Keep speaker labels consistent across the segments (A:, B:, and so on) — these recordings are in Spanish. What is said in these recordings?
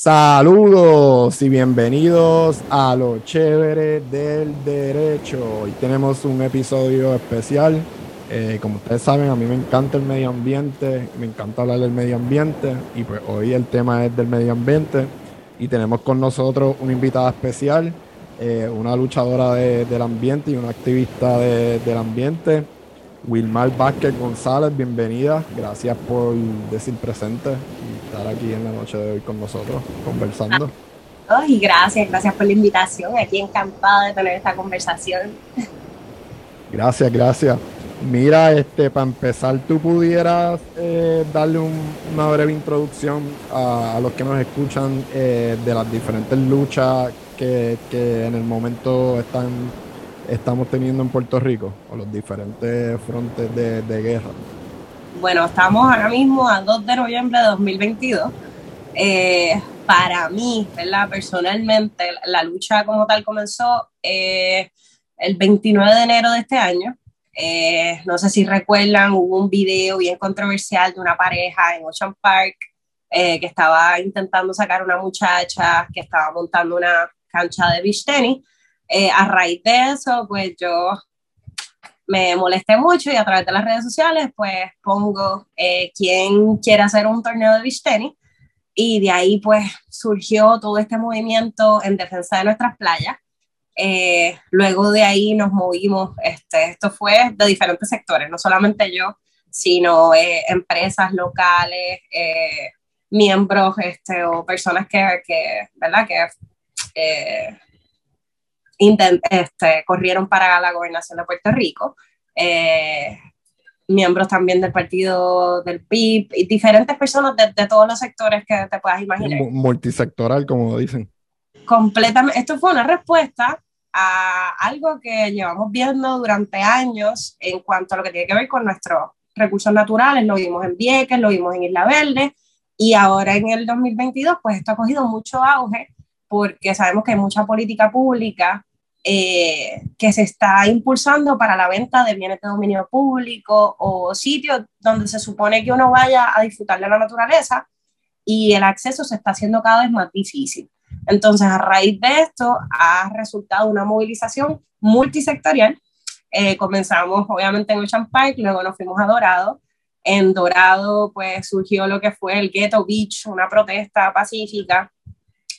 A: Saludos y bienvenidos a lo chévere del derecho. Hoy tenemos un episodio especial. Eh, como ustedes saben, a mí me encanta el medio ambiente, me encanta hablar del medio ambiente y pues hoy el tema es del medio ambiente y tenemos con nosotros una invitada especial, eh, una luchadora del ambiente y una activista del ambiente. Wilmar Vázquez González, bienvenida. Gracias por decir presente estar aquí en la noche de hoy con nosotros, conversando.
B: Ay, gracias, gracias por la invitación. Aquí encantada de tener esta conversación.
A: Gracias, gracias. Mira, este, para empezar, tú pudieras eh, darle una breve introducción a, los que nos escuchan eh, de las diferentes luchas que, que en el momento están estamos teniendo en Puerto Rico o los diferentes frontes de, guerra?
B: Bueno, estamos ahora mismo a 2 de noviembre de 2022. Eh, para mí, ¿verdad? personalmente, la lucha como tal comenzó eh, el 29 de enero de este año. Eh, no sé si recuerdan, hubo un video bien controversial de una pareja en Ocean Park que estaba intentando sacar a una muchacha que estaba montando una cancha de beach tennis eh, a raíz de eso, pues yo me molesté mucho y a través de las redes sociales, pues pongo eh, quién quiere hacer un torneo de beach tennis. Y de ahí, pues surgió todo este movimiento en defensa de nuestras playas. Eh, luego de ahí nos movimos, este, esto fue de diferentes sectores, no solamente yo, sino empresas locales, miembros este, o personas que, que ¿verdad? Que este, corrieron para la gobernación de Puerto Rico. Eh, miembros también del partido del PIB y diferentes personas de, todos los sectores que te puedas imaginar.
A: Multisectoral, como dicen.
B: Completamente. Esto fue una respuesta a algo que llevamos viendo durante años en cuanto a lo que tiene que ver con nuestros recursos naturales. Lo vimos en Vieques, lo vimos en Isla Verde y ahora en el 2022, pues esto ha cogido mucho auge porque sabemos que hay mucha política pública eh, que se está impulsando para la venta de bienes de dominio público o sitios donde se supone que uno vaya a disfrutar de la naturaleza y el acceso se está haciendo cada vez más difícil. Entonces, a raíz de esto, ha resultado una movilización multisectorial. Eh, comenzamos obviamente en Ocean Park, luego nos fuimos a Dorado. En Dorado, pues surgió lo que fue el Ghetto Beach, una protesta pacífica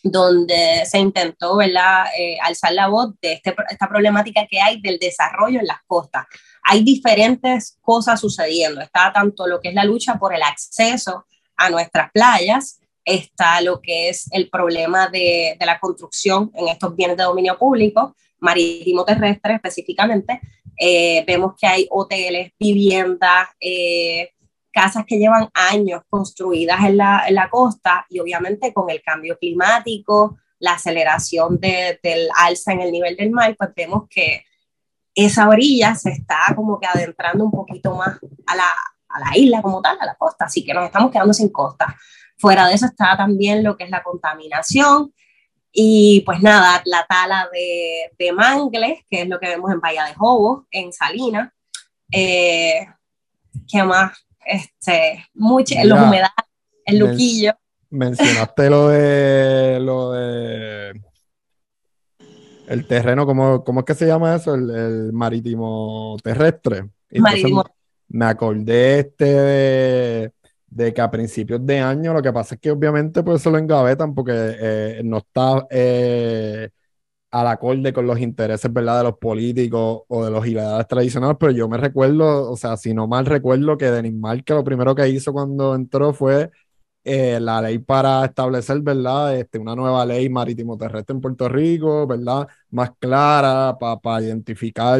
B: donde se intentó ¿verdad? Eh, alzar la voz de este, esta problemática que hay del desarrollo en las costas. Hay diferentes cosas sucediendo. Está tanto lo que es la lucha por el acceso a nuestras playas, está lo que es el problema de, la construcción en estos bienes de dominio público, marítimo terrestre específicamente. Eh, vemos que hay hoteles, viviendas, eh, casas que llevan años construidas en la, en la costa y obviamente con el cambio climático, la aceleración de, del alza en el nivel del mar, pues vemos que esa orilla se está como que adentrando un poquito más a la, a la isla como tal, a la costa, así que nos estamos quedando sin costa. Fuera de eso está también lo que es la contaminación y pues nada, la tala de, de mangles, que es lo que vemos en Bahía de Jobos, en Salinas. Eh, ¿Qué más? Este, mucho, en los humedales, el Luquillo.
A: Mencionaste lo de lo de el terreno, ¿cómo, cómo es que se llama eso? El, marítimo terrestre.
B: marítimo.
A: Me acordé este de, que a principios de año lo que pasa es que obviamente pues se lo engavetan porque eh, no está eh, al acorde con los intereses, ¿verdad? De los políticos o de los ideales tradicionales, pero yo me recuerdo, o sea, si no mal recuerdo, que Denis Marque lo primero que hizo cuando entró fue eh, la ley para establecer, ¿verdad? Este, una nueva ley marítimo terrestre en Puerto Rico, ¿verdad? Más clara para identificar,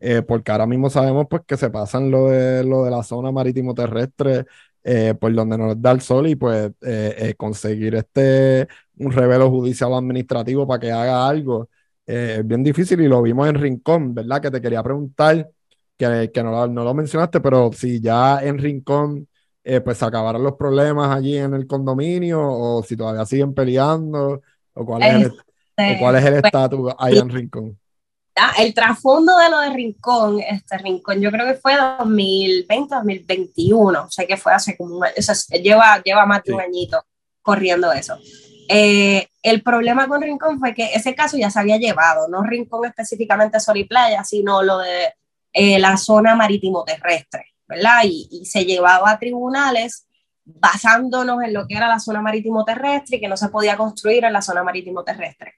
A: eh, porque ahora mismo sabemos pues que se pasan lo de, lo de la zona marítimo terrestre eh, por donde nos da el sol y pues conseguir este un revelo judicial o administrativo para que haga algo. Eh, es bien difícil y lo vimos en Rincón, ¿verdad? Que te quería preguntar, que, que no, no, lo mencionaste, pero si ya en Rincón eh, pues se acabaron los problemas allí en el condominio o si todavía siguen peleando o cuál es el, cuál es el estatus ahí en Rincón.
B: El trasfondo de lo de Rincón, este Rincón, yo creo que fue 2020, 2021, o sea que fue hace como un año, lleva, lleva más de un añito corriendo eso. Eh, el problema con Rincón fue que ese caso ya se había llevado, no Rincón específicamente Sol y Playa, sino lo de eh, la zona marítimo terrestre, ¿verdad? Y, y, se llevaba a tribunales basándonos en lo que era la zona marítimo terrestre y que no se podía construir en la zona marítimo terrestre.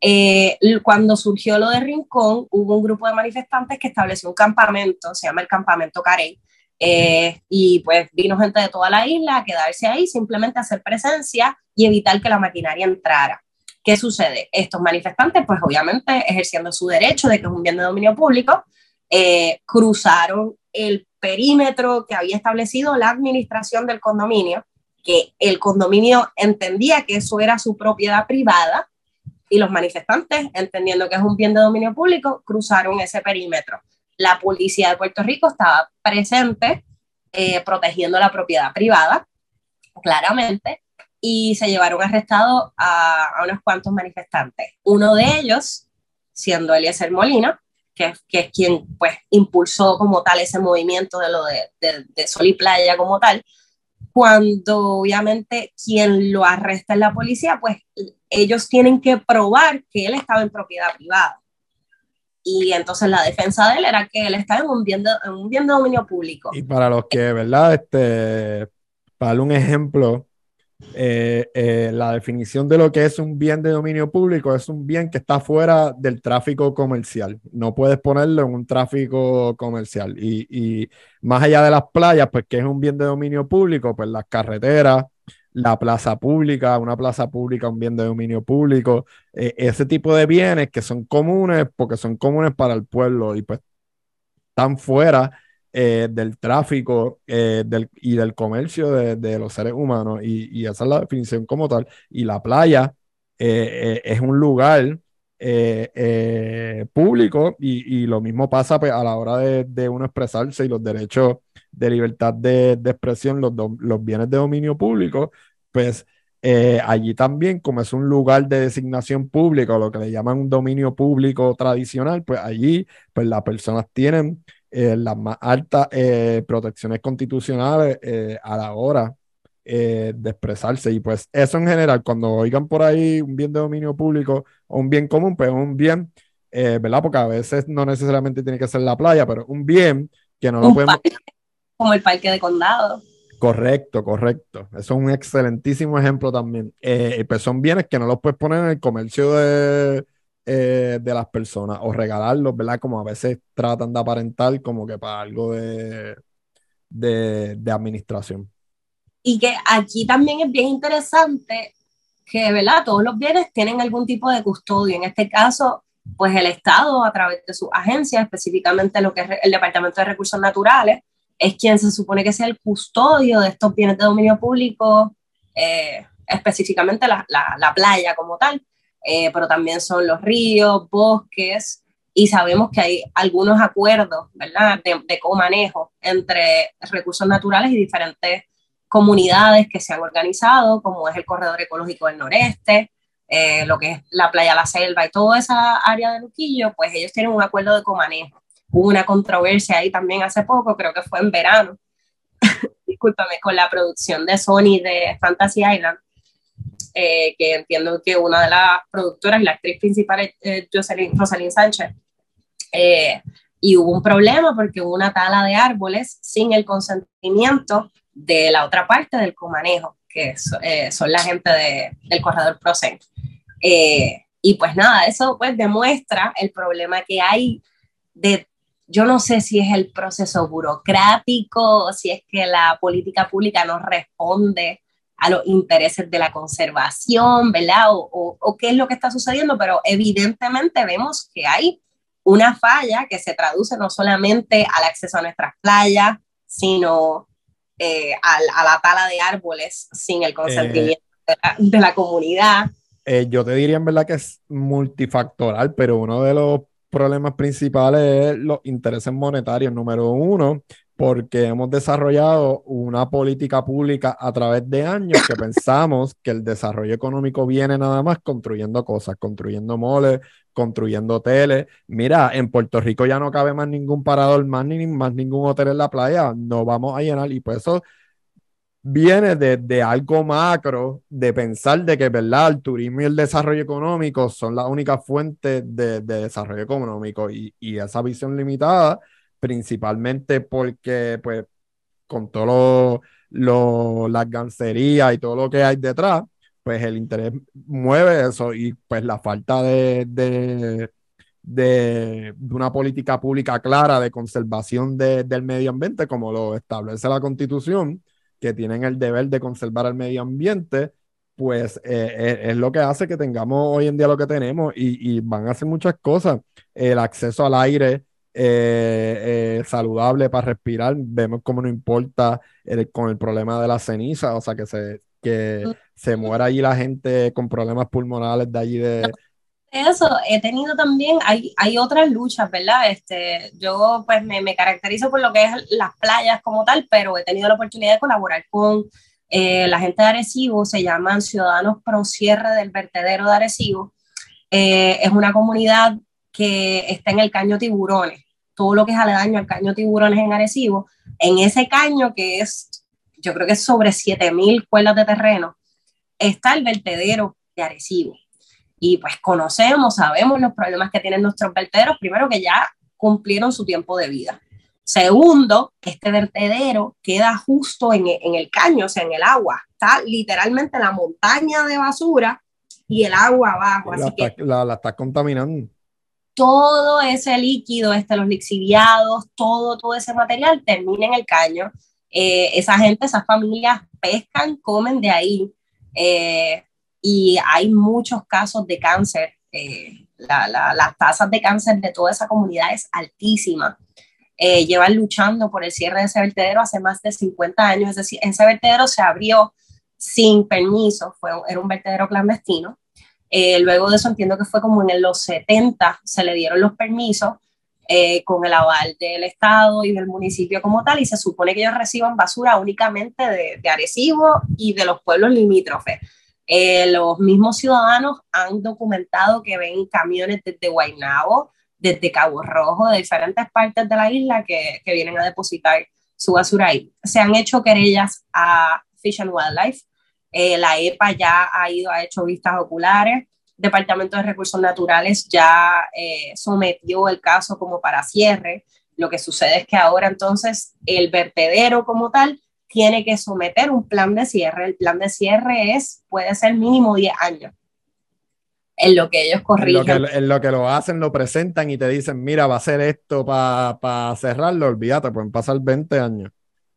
B: Eh, cuando surgió lo de Rincón, hubo un grupo de manifestantes que estableció un campamento, se llama el Campamento Carey, eh, y pues vino gente de toda la isla a quedarse ahí, simplemente hacer presencia y evitar que la maquinaria entrara. ¿Qué sucede? Estos manifestantes, pues obviamente ejerciendo su derecho de que es un bien de dominio público, eh, cruzaron el perímetro que había establecido la administración del condominio, que el condominio entendía que eso era su propiedad privada y los manifestantes, entendiendo que es un bien de dominio público, cruzaron ese perímetro. La policía de Puerto Rico estaba presente eh, protegiendo la propiedad privada, claramente, y se llevaron arrestados a, a, unos cuantos manifestantes. Uno de ellos, siendo Eliezer Molina, que, que, es quien pues impulsó como tal ese movimiento de lo de, de, de Sol y Playa como tal, cuando obviamente quien lo arresta es la policía, pues ellos tienen que probar que él estaba en propiedad privada. Y entonces la defensa de él era que él estaba en un bien de, un bien de dominio público.
A: Y para los que, ¿verdad? Este, para un ejemplo, eh, eh, la definición de lo que es un bien de dominio público es un bien que está fuera del tráfico comercial. No puedes ponerlo en un tráfico comercial. Y, y más allá de las playas, pues que es un bien de dominio público, pues las carreteras, la plaza pública, una plaza pública, un bien de dominio público, eh, ese tipo de bienes que son comunes porque son comunes para el pueblo y pues están fuera eh, del tráfico eh, y del comercio de, los seres humanos y, y, esa es la definición como tal. Y la playa es un lugar público y, lo mismo pasa pues, a la hora de, de uno expresarse y los derechos de libertad de, expresión, los, bienes de dominio público, pues eh, allí también, como es un lugar de designación pública, o lo que le llaman un dominio público tradicional, pues allí pues las personas tienen eh, las más altas eh, protecciones constitucionales eh, a la hora de expresarse. Y pues eso en general, cuando oigan por ahí un bien de dominio público o un bien común, pues es un bien, ¿verdad? Porque a veces no necesariamente tiene que ser la playa, pero un bien que no lo podemos
B: como el parque de condado.
A: Correcto, correcto. Eso es un excelentísimo ejemplo también. Eh, pues son bienes que no los puedes poner en el comercio de, eh, de las personas o regalarlos, ¿verdad? Como a veces tratan de aparentar como que para algo de, de, administración.
B: Y que aquí también es bien interesante que, ¿verdad? Todos los bienes tienen algún tipo de custodio. En este caso, pues el Estado, a través de sus agencias, específicamente lo que es el Departamento de Recursos Naturales, es quien se supone que sea el custodio de estos bienes de dominio público, eh, específicamente la, playa como tal, eh, pero también son los ríos, bosques, y sabemos que hay algunos acuerdos, ¿verdad?, de, de comanejo entre recursos naturales y diferentes comunidades que se han organizado, como es el Corredor Ecológico del Noreste, eh, lo que es la playa La Selva y toda esa área de Luquillo, pues ellos tienen un acuerdo de comanejo. Hubo una controversia ahí también hace poco, creo que fue en verano, discúlpame, con la producción de Sony de Fantasy Island, eh, que entiendo que una de las productoras, la actriz principal es eh, Jocelyn, Sánchez, eh, y hubo un problema porque hubo una tala de árboles sin el consentimiento de la otra parte del comanejo, que eh, son la gente de, del corredor Prosen. y pues nada, eso pues demuestra el problema que hay de yo no sé si es el proceso burocrático, si es que la política pública no responde a los intereses de la conservación, ¿verdad? O, o, o, qué es lo que está sucediendo, pero evidentemente vemos que hay una falla que se traduce no solamente al acceso a nuestras playas, sino eh, a, a, la tala de árboles sin el consentimiento eh, de, la, de, la, comunidad.
A: Eh, yo te diría en verdad que es multifactoral, pero uno de los problemas principales es los intereses monetarios, número uno, porque hemos desarrollado una política pública a través de años que pensamos que el desarrollo económico viene nada más construyendo cosas, construyendo moles, construyendo hoteles. Mira, en Puerto Rico ya no cabe más ningún parador, más ni más ningún hotel en la playa, no vamos a llenar y por eso viene de, algo macro, de pensar de que, ¿verdad? El turismo y el desarrollo económico son la única fuente de, desarrollo económico y, esa visión limitada, principalmente porque, pues, con todo lo, y todo lo que hay detrás, pues el interés mueve eso y pues la falta de, de, de, una política pública clara de conservación del medio ambiente, como lo establece la constitución, que tienen el deber de conservar el medio ambiente, pues eh, eh, es, lo que hace que tengamos hoy en día lo que tenemos y, van a hacer muchas cosas. El acceso al aire eh, saludable para respirar, vemos cómo no importa con el problema de la ceniza, o sea, que se, que se muera allí la gente con problemas pulmonales de allí de,
B: eso, he tenido también, hay, hay otras luchas, ¿verdad? Este, yo pues me, me, caracterizo por lo que es las playas como tal, pero he tenido la oportunidad de colaborar con eh, la gente de Arecibo, se llaman Ciudadanos Pro Cierre del Vertedero de Arecibo. Eh, es una comunidad que está en el Caño Tiburones, todo lo que es aledaño al Caño Tiburones en Arecibo. En ese caño que es, yo creo que es sobre 7000 cuerdas de terreno, está el vertedero de Arecibo y pues conocemos, sabemos los problemas que tienen nuestros vertederos, primero que ya cumplieron su tiempo de vida. Segundo, este vertedero queda justo en, el caño, o sea, en el agua. Está literalmente la montaña de basura y el agua abajo.
A: La,
B: así
A: está, la, está contaminando.
B: Todo ese líquido, este, los lixiviados, todo, todo ese material termina en el caño. Eh, esa gente, esas familias pescan, comen de ahí. Eh, y hay muchos casos de cáncer. Eh, las tasas de cáncer de toda esa comunidad es altísima. Llevan luchando por el cierre de ese vertedero hace más de 50 años, es decir, ese vertedero se abrió sin permiso, fue, era un vertedero clandestino. Eh, luego de eso entiendo que fue como en los 70 se le dieron los permisos con el aval del Estado y del municipio como tal, y se supone que ellos reciban basura únicamente de, de Arecibo y de los pueblos limítrofes. Eh, los mismos ciudadanos han documentado que ven camiones desde Guaynabo, desde Cabo Rojo, de diferentes partes de la isla que, que vienen a depositar su basura ahí. Se han hecho querellas a Fish and Wildlife. Eh, la EPA ya ha ido, ha hecho vistas oculares. Departamento de Recursos Naturales ya eh, sometió el caso como para cierre. Lo que sucede es que ahora entonces el vertedero como tal tiene que someter un plan de cierre. El plan de cierre es, puede ser mínimo 10 años en lo que ellos corrigen.
A: En lo que, lo, hacen, lo presentan y te dicen, mira, va a ser esto para cerrarlo, olvídate, pueden pasar 20 años.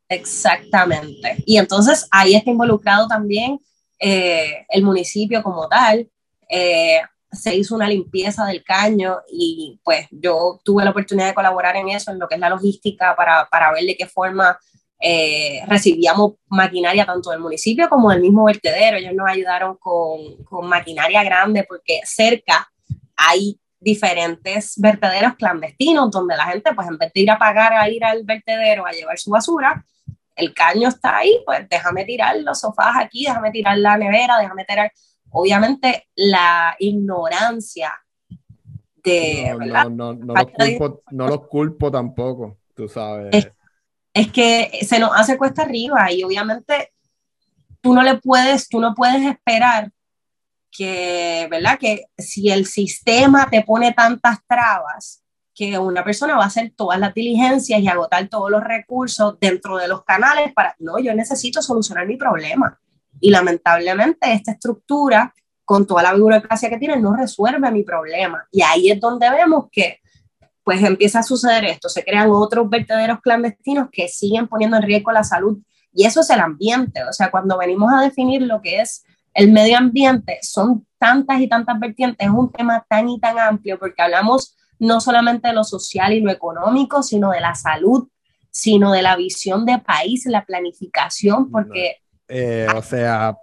B: Exactamente. Y entonces ahí está involucrado también eh, el municipio como tal. Eh, se hizo una limpieza del caño y pues yo tuve la oportunidad de colaborar en eso, en lo que es la logística, para, para ver de qué forma eh, recibíamos maquinaria tanto del municipio como del mismo vertedero. Ellos nos ayudaron con, con maquinaria grande porque cerca hay diferentes vertederos clandestinos donde la gente, pues en vez de ir a pagar a ir al vertedero a llevar su basura, el caño está ahí, pues déjame tirar los sofás aquí, déjame tirar la nevera, déjame tirar. Obviamente la ignorancia de...
A: No, no, no, los, culpo, no los culpo tampoco, tú sabes
B: es que se nos hace cuesta arriba y obviamente tú no le puedes, tú no puedes esperar que, ¿verdad? Que si el sistema te pone tantas trabas, que una persona va a hacer todas las diligencias y agotar todos los recursos dentro de los canales para, no, yo necesito solucionar mi problema. Y lamentablemente esta estructura, con toda la burocracia que tiene, no resuelve mi problema. Y ahí es donde vemos que pues empieza a suceder esto, se crean otros vertederos clandestinos que siguen poniendo en riesgo la salud y eso es el ambiente, o sea, cuando venimos a definir lo que es el medio ambiente, son tantas y tantas vertientes, es un tema tan y tan amplio porque hablamos no solamente de lo social y lo económico, sino de la salud, sino de la visión de país, la planificación, porque...
A: Eh, o sea...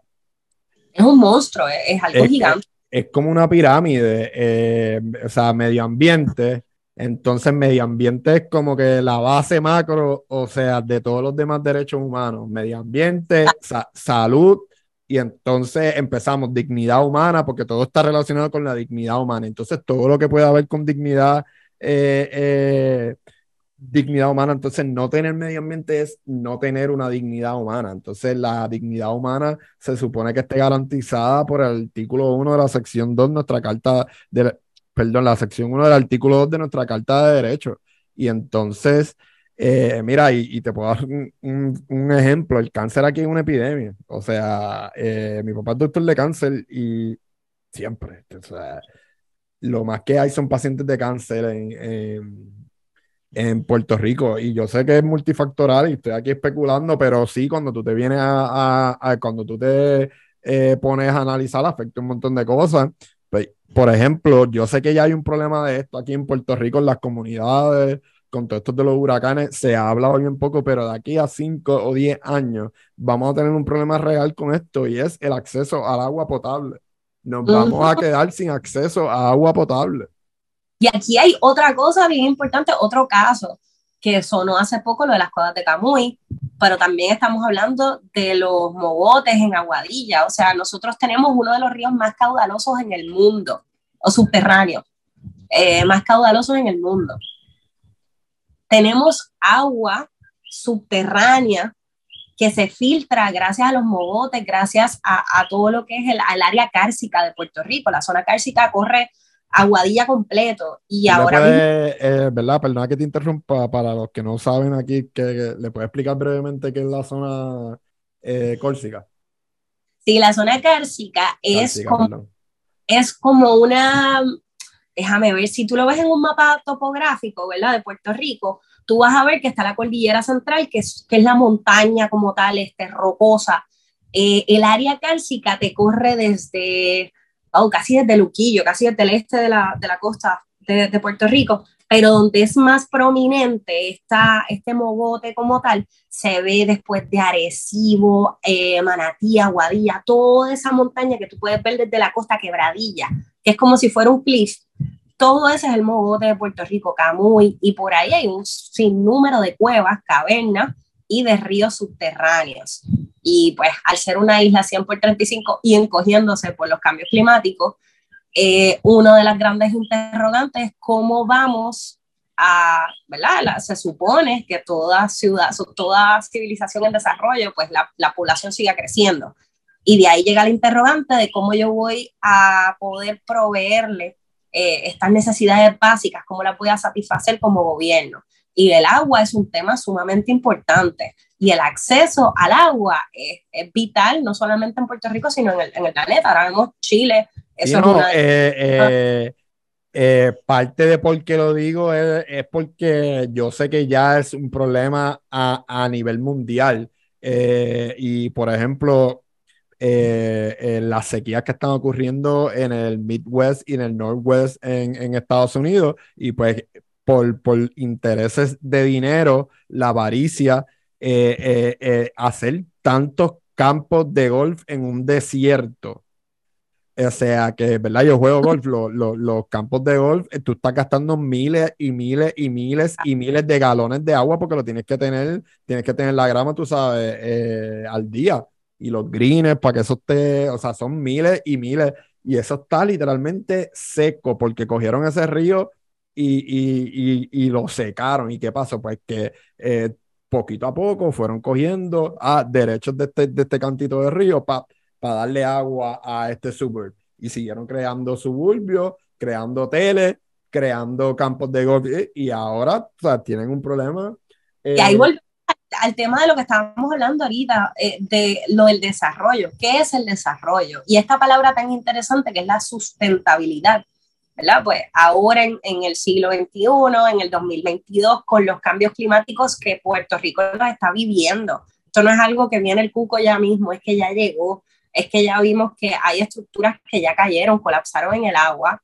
B: Es un monstruo, es, algo gigante.
A: Es, como una pirámide, eh, o sea, medio ambiente, entonces, medio ambiente es como que la base macro, o sea, de todos los demás derechos humanos. Medio ambiente, salud, y entonces empezamos dignidad humana, porque todo está relacionado con la dignidad humana. Entonces, todo lo que pueda haber con dignidad eh, eh, dignidad humana. Entonces, no tener medio ambiente es no tener una dignidad humana. Entonces, la dignidad humana se supone que esté garantizada por el artículo 1 de la sección 2 de nuestra carta, de, perdón, la sección 1 del artículo 2 de nuestra carta de derechos. Y entonces, eh, mira, y, te puedo dar un, ejemplo, el cáncer aquí es una epidemia. O sea, eh, mi papá es doctor de cáncer y siempre, o sea, lo más que hay son pacientes de cáncer en en Puerto Rico. Y yo sé que es multifactorial y estoy aquí especulando, pero sí, cuando tú te vienes a, cuando tú te eh, pones a analizar, afecta un montón de cosas. Pues, por ejemplo, yo sé que ya hay un problema de esto aquí en Puerto Rico, en las comunidades, con todo esto de los huracanes, se ha hablado bien poco, pero de aquí a 5 o 10 años vamos a tener un problema real con esto y es el acceso al agua potable. Nos vamos a quedar sin acceso a agua potable.
B: Y aquí hay otra cosa bien importante, otro caso que sonó hace poco, lo de las cuevas de Camuy, pero también estamos hablando de los mogotes en Aguadilla. O sea, nosotros tenemos uno de los ríos más caudalosos en el mundo, o subterráneos, eh, más caudalosos en el mundo. Tenemos agua subterránea que se filtra gracias a los mogotes, gracias a, todo lo que es el, el área cárcica de Puerto Rico. La zona cárcica corre Aguadilla completo. Y ahora
A: eh, ¿Verdad? Perdona que te interrumpa, para los que no saben aquí, que, le puedes explicar brevemente qué es la zona eh, córsica.
B: Sí, la zona cárcica es, como, es como una, déjame ver, si tú lo ves en un mapa topográfico, ¿verdad? De Puerto Rico, tú vas a ver que está la cordillera central, que es, que es la montaña como tal, este, rocosa. Eh, el área cárcica te corre desde casi desde Luquillo, casi desde el este de la, de la costa de, Puerto Rico, pero donde es más prominente esta, este mogote como tal, se ve después de Arecibo, eh, Manatí, Aguadilla, toda esa montaña que tú puedes ver desde la costa quebradilla, que es como si fuera un cliff. Todo ese es el mogote de Puerto Rico, Camuy, y por ahí hay un sinnúmero de cuevas, cavernas y de ríos subterráneos. Y pues al ser una isla 100 por 35 y encogiéndose por los cambios climáticos, eh, una de las grandes interrogantes es cómo vamos a, ¿verdad? se supone que toda ciudad, toda civilización en desarrollo, pues la, la población siga creciendo. Y de ahí llega el interrogante de cómo yo voy a poder proveerle eh, estas necesidades básicas, cómo las voy a satisfacer como gobierno. Y el agua es un tema sumamente importante y el acceso al agua es, vital, no solamente en Puerto Rico, sino en el, en el planeta. Ahora vemos Chile. Eso es una...
A: Eh, eh, eh, parte de por qué lo digo es, es, porque yo sé que ya es un problema a, a nivel mundial. y por ejemplo, las sequías que están ocurriendo en el Midwest y en el Northwest en, en Estados Unidos, y pues por, por intereses de dinero, la avaricia eh, eh, eh, hacer tantos campos de golf en un desierto. O sea que, ¿verdad? Yo juego golf, los campos de golf, tú estás gastando miles y miles y miles y miles de galones de agua porque lo tienes que tener, tienes que tener la grama, tú sabes, al día. Y los greens para que eso esté, o sea, son miles y miles. Y eso está literalmente seco porque cogieron ese río y, y, y, y lo secaron. ¿Y qué pasó? Pues que poquito a poco fueron cogiendo a derechos de este, de este cantito de río para darle agua a este suburbio. Y siguieron creando suburbios, creando hoteles, creando campos de golf y ahora o sea, tienen un problema.
B: y ahí eh, volvemos al tema de lo que estábamos hablando ahorita, eh, de lo del desarrollo. ¿Qué es el desarrollo? Y esta palabra tan interesante que es la sustentabilidad. ¿Verdad? Pues ahora en, en, el siglo XXI, en el 2022, con los cambios climáticos que Puerto Rico nos está viviendo. Esto no es algo que viene el cuco ya mismo, es que ya llegó, es que ya vimos que hay estructuras que ya cayeron, colapsaron en el agua.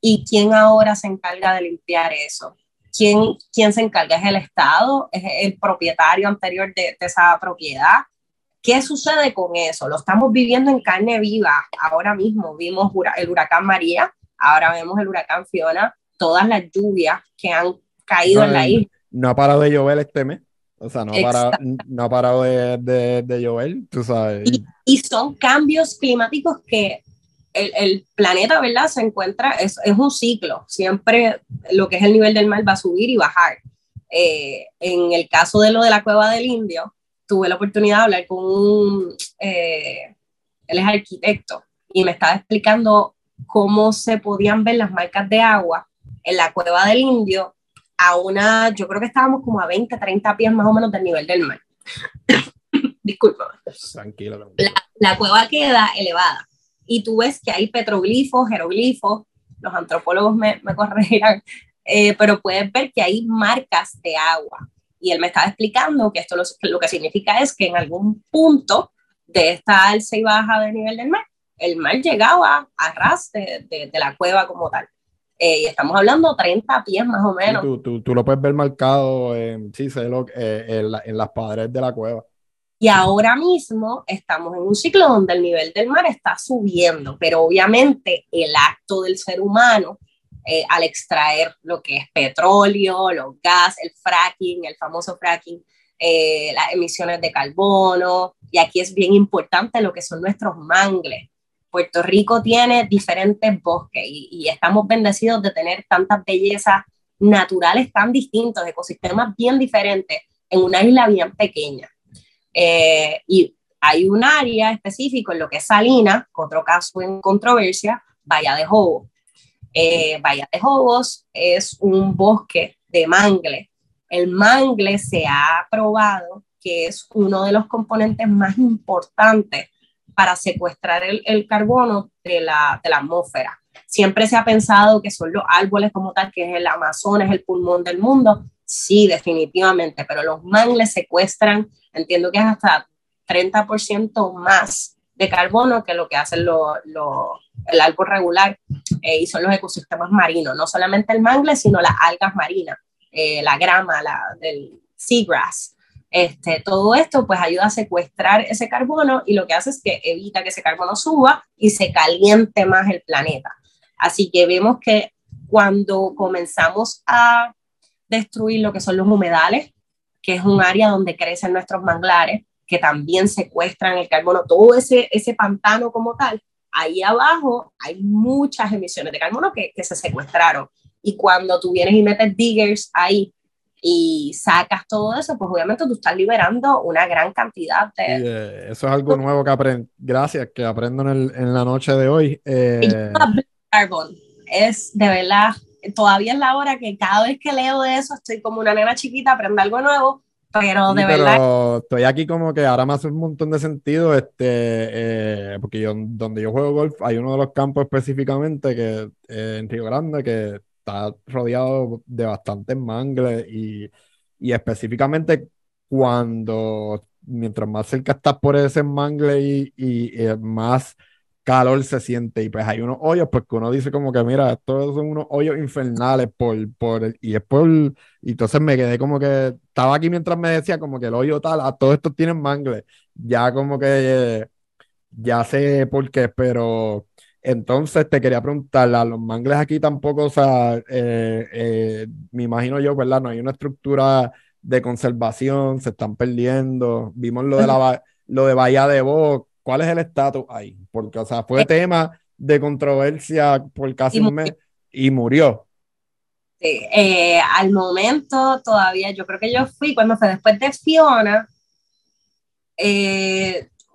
B: ¿Y quién ahora se encarga de limpiar eso? ¿Quién, quién se encarga? ¿Es el Estado? ¿Es el propietario anterior de, de esa propiedad? ¿Qué sucede con eso? Lo estamos viviendo en carne viva. Ahora mismo vimos el huracán María, ahora vemos el huracán Fiona, todas las lluvias que han caído en la isla.
A: No ha parado de llover este mes. O sea, no ha parado, no ha parado de, de, de, llover, tú sabes.
B: Y, y, son cambios climáticos que el, el, planeta, ¿verdad? Se encuentra, es, es, un ciclo. Siempre lo que es el nivel del mar va a subir y bajar. Eh, en el caso de lo de la cueva del indio, tuve la oportunidad de hablar con un, eh, él es arquitecto, y me estaba explicando cómo se podían ver las marcas de agua en la cueva del indio a una, yo creo que estábamos como a 20, 30 pies más o menos del nivel del mar. Disculpa.
A: Tranquilo.
B: La, cueva queda elevada y tú ves que hay petroglifos, jeroglifos, los antropólogos me, me corregirán, eh, pero puedes ver que hay marcas de agua. Y él me estaba explicando que esto lo, lo que significa es que en algún punto de esta alza y baja del nivel del mar, el mar llegaba a ras de, de, la cueva como tal. Eh, y estamos hablando 30 pies más o menos.
A: Tú, tú, tú, lo puedes ver marcado en, sí, sé lo, eh, en, en, las paredes de la cueva.
B: Y ahora mismo estamos en un ciclo donde el nivel del mar está subiendo, pero obviamente el acto del ser humano eh, al extraer lo que es petróleo, los gas, el fracking, el famoso fracking, las emisiones de carbono, y aquí es bien importante lo que son nuestros mangles. Puerto Rico tiene diferentes bosques y, estamos bendecidos de tener tantas bellezas naturales tan distintos, ecosistemas bien diferentes en una isla bien pequeña. Eh, y hay un área específico en lo que es Salina, otro caso en controversia, Bahía de Jobos. Eh, Bahía de Jobos es un bosque de mangle. El mangle se ha probado que es uno de los componentes más importantes para secuestrar el, el carbono de la, atmósfera. Siempre se ha pensado que son los árboles como tal, que es el Amazonas, el pulmón del mundo. Sí, definitivamente, pero los mangles secuestran, entiendo que es hasta 30% más de carbono que lo que hace lo, el árbol regular eh, y son los ecosistemas marinos, no solamente el mangle, sino las algas marinas, eh, la grama, la, del seagrass. Este, todo esto pues ayuda a secuestrar ese carbono y lo que hace es que evita que ese carbono suba y se caliente más el planeta. Así que vemos que cuando comenzamos a destruir lo que son los humedales, que es un área donde crecen nuestros manglares, que también secuestran el carbono, todo ese, ese pantano como tal, ahí abajo hay muchas emisiones de carbono que, que se secuestraron. Y cuando tú vienes y metes diggers ahí y sacas todo eso, pues obviamente tú estás liberando una gran cantidad de...
A: Eh, eso es algo nuevo que aprendo, gracias, que aprendo en, el, en, la noche de hoy. Eh...
B: Carbon. Es de verdad, todavía es la hora que cada vez que leo de eso estoy como una nena chiquita, aprendo algo nuevo, pero de
A: pero
B: verdad...
A: Estoy aquí como que ahora me hace un montón de sentido, este, eh, porque yo, donde yo juego golf hay uno de los campos específicamente que eh, en Río Grande que está rodeado de bastantes mangles y, y, específicamente cuando, mientras más cerca estás por ese mangle y, y, y, más calor se siente. Y pues hay unos hoyos, pues uno dice como que mira, estos son unos hoyos infernales por, por, y es por, y entonces me quedé como que, estaba aquí mientras me decía como que el hoyo tal, a todos estos tienen mangle, ya como que ya sé por qué, pero entonces te quería preguntar, los mangles aquí tampoco, o sea, eh, eh, me imagino yo, ¿verdad? No hay una estructura de conservación, se están perdiendo. Vimos lo de la lo de Bahía de Bo, ¿cuál es el estatus ahí? Porque, o sea, fue tema de controversia por casi un mes y murió.
B: Sí, eh, al momento todavía, yo creo que yo fui cuando fue después de Fiona,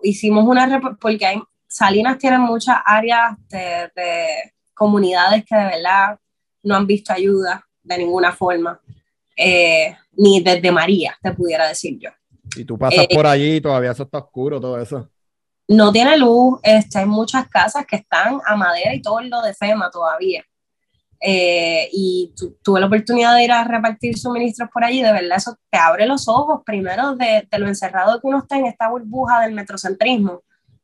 B: hicimos una, porque hay, Salinas tiene muchas áreas de, comunidades que de verdad no han visto ayuda de ninguna forma, eh, ni desde María, te pudiera decir yo.
A: Y tú pasas por allí y todavía eso está oscuro, todo eso.
B: No tiene luz, este, hay muchas casas que están a madera y todo lo de FEMA todavía. Eh, y tuve la oportunidad de ir a repartir suministros por allí, de verdad eso te abre los ojos primero de, de, lo encerrado que uno está en esta burbuja del metrocentrismo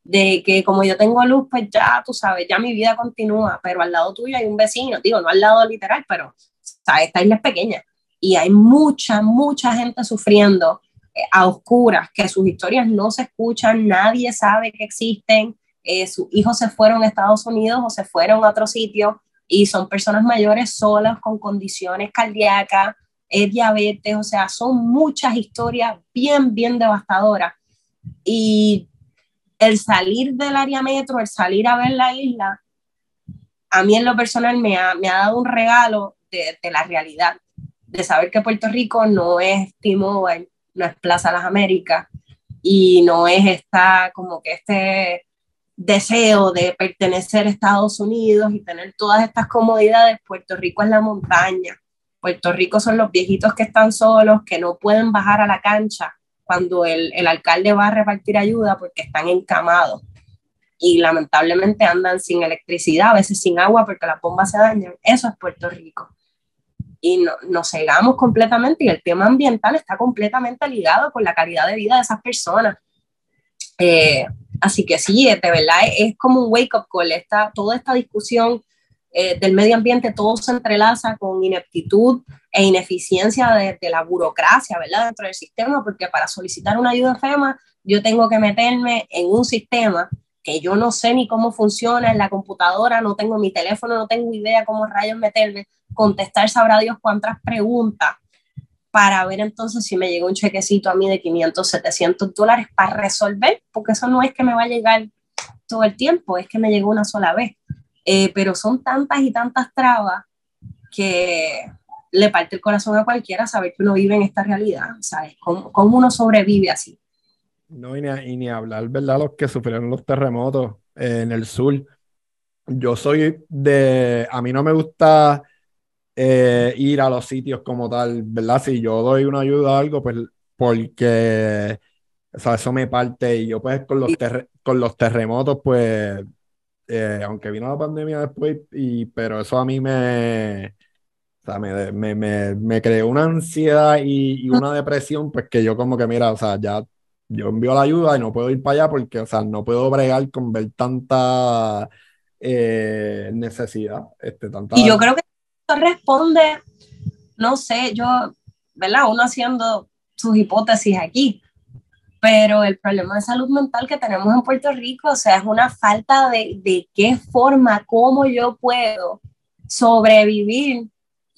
B: de que como yo tengo luz, pues ya, tú sabes, ya mi vida continúa, pero al lado tuyo hay un vecino, digo, no al lado literal, pero ¿sabes? esta isla es pequeña y hay mucha, mucha gente sufriendo eh, a oscuras, que sus historias no se escuchan, nadie sabe que existen, eh, sus hijos se fueron a Estados Unidos o se fueron a otro sitio y son personas mayores solas con condiciones cardíacas, eh, diabetes, o sea, son muchas historias bien, bien devastadoras. Y el salir del área metro, el salir a ver la isla, a mí en lo personal me ha, me ha dado un regalo de, de, la realidad, de saber que Puerto Rico no es T-Mobile, no es Plaza Las Américas y no es esta como que este deseo de pertenecer a Estados Unidos y tener todas estas comodidades, Puerto Rico es la montaña. Puerto Rico son los viejitos que están solos, que no pueden bajar a la cancha cuando el, el alcalde va a repartir ayuda porque están encamados y lamentablemente andan sin electricidad, a veces sin agua porque las bombas se dañan. Eso es Puerto Rico. Y no, nos cegamos completamente y el tema ambiental está completamente ligado con la calidad de vida de esas personas. Eh, Así que sí, de verdad es, como un wake-up call. Esta, toda esta discusión eh, del medio ambiente, todo se entrelaza con ineptitud e ineficiencia de, la burocracia, ¿verdad? Dentro del sistema, porque para solicitar una ayuda FEMA, yo tengo que meterme en un sistema que yo no sé ni cómo funciona en la computadora, no tengo mi teléfono, no tengo idea cómo rayos meterme, contestar sabrá Dios cuántas preguntas para ver entonces si me llega un chequecito a mí de 500, 700 dólares para resolver, porque eso no es que me va a llegar todo el tiempo, es que me llegó una sola vez. Eh, pero son tantas y tantas trabas que le parte el corazón a cualquiera saber que uno vive en esta realidad, ¿sabes? ¿Cómo, cómo uno sobrevive así?
A: No, y ni, y ni hablar, ¿verdad? Los que sufrieron los terremotos eh, en el sur. Yo soy de, a mí no me gusta eh, ir a los sitios como tal, ¿verdad? Si yo doy una ayuda a algo, pues porque o sea, eso me parte y yo pues con los, con los terremotos, pues, eh, aunque vino la pandemia después, y, pero eso a mí me, o sea, me, me, me, me creó una ansiedad y, y, una depresión, pues que yo como que, mira, o sea, ya yo envío la ayuda y no puedo ir para allá porque, o sea, no puedo bregar con ver tanta eh, necesidad. Este, tanta...
B: Y yo creo que responde, no sé, yo, ¿verdad? Uno haciendo sus hipótesis aquí, pero el problema de salud mental que tenemos en Puerto Rico, o sea, es una falta de, de qué forma, cómo yo puedo sobrevivir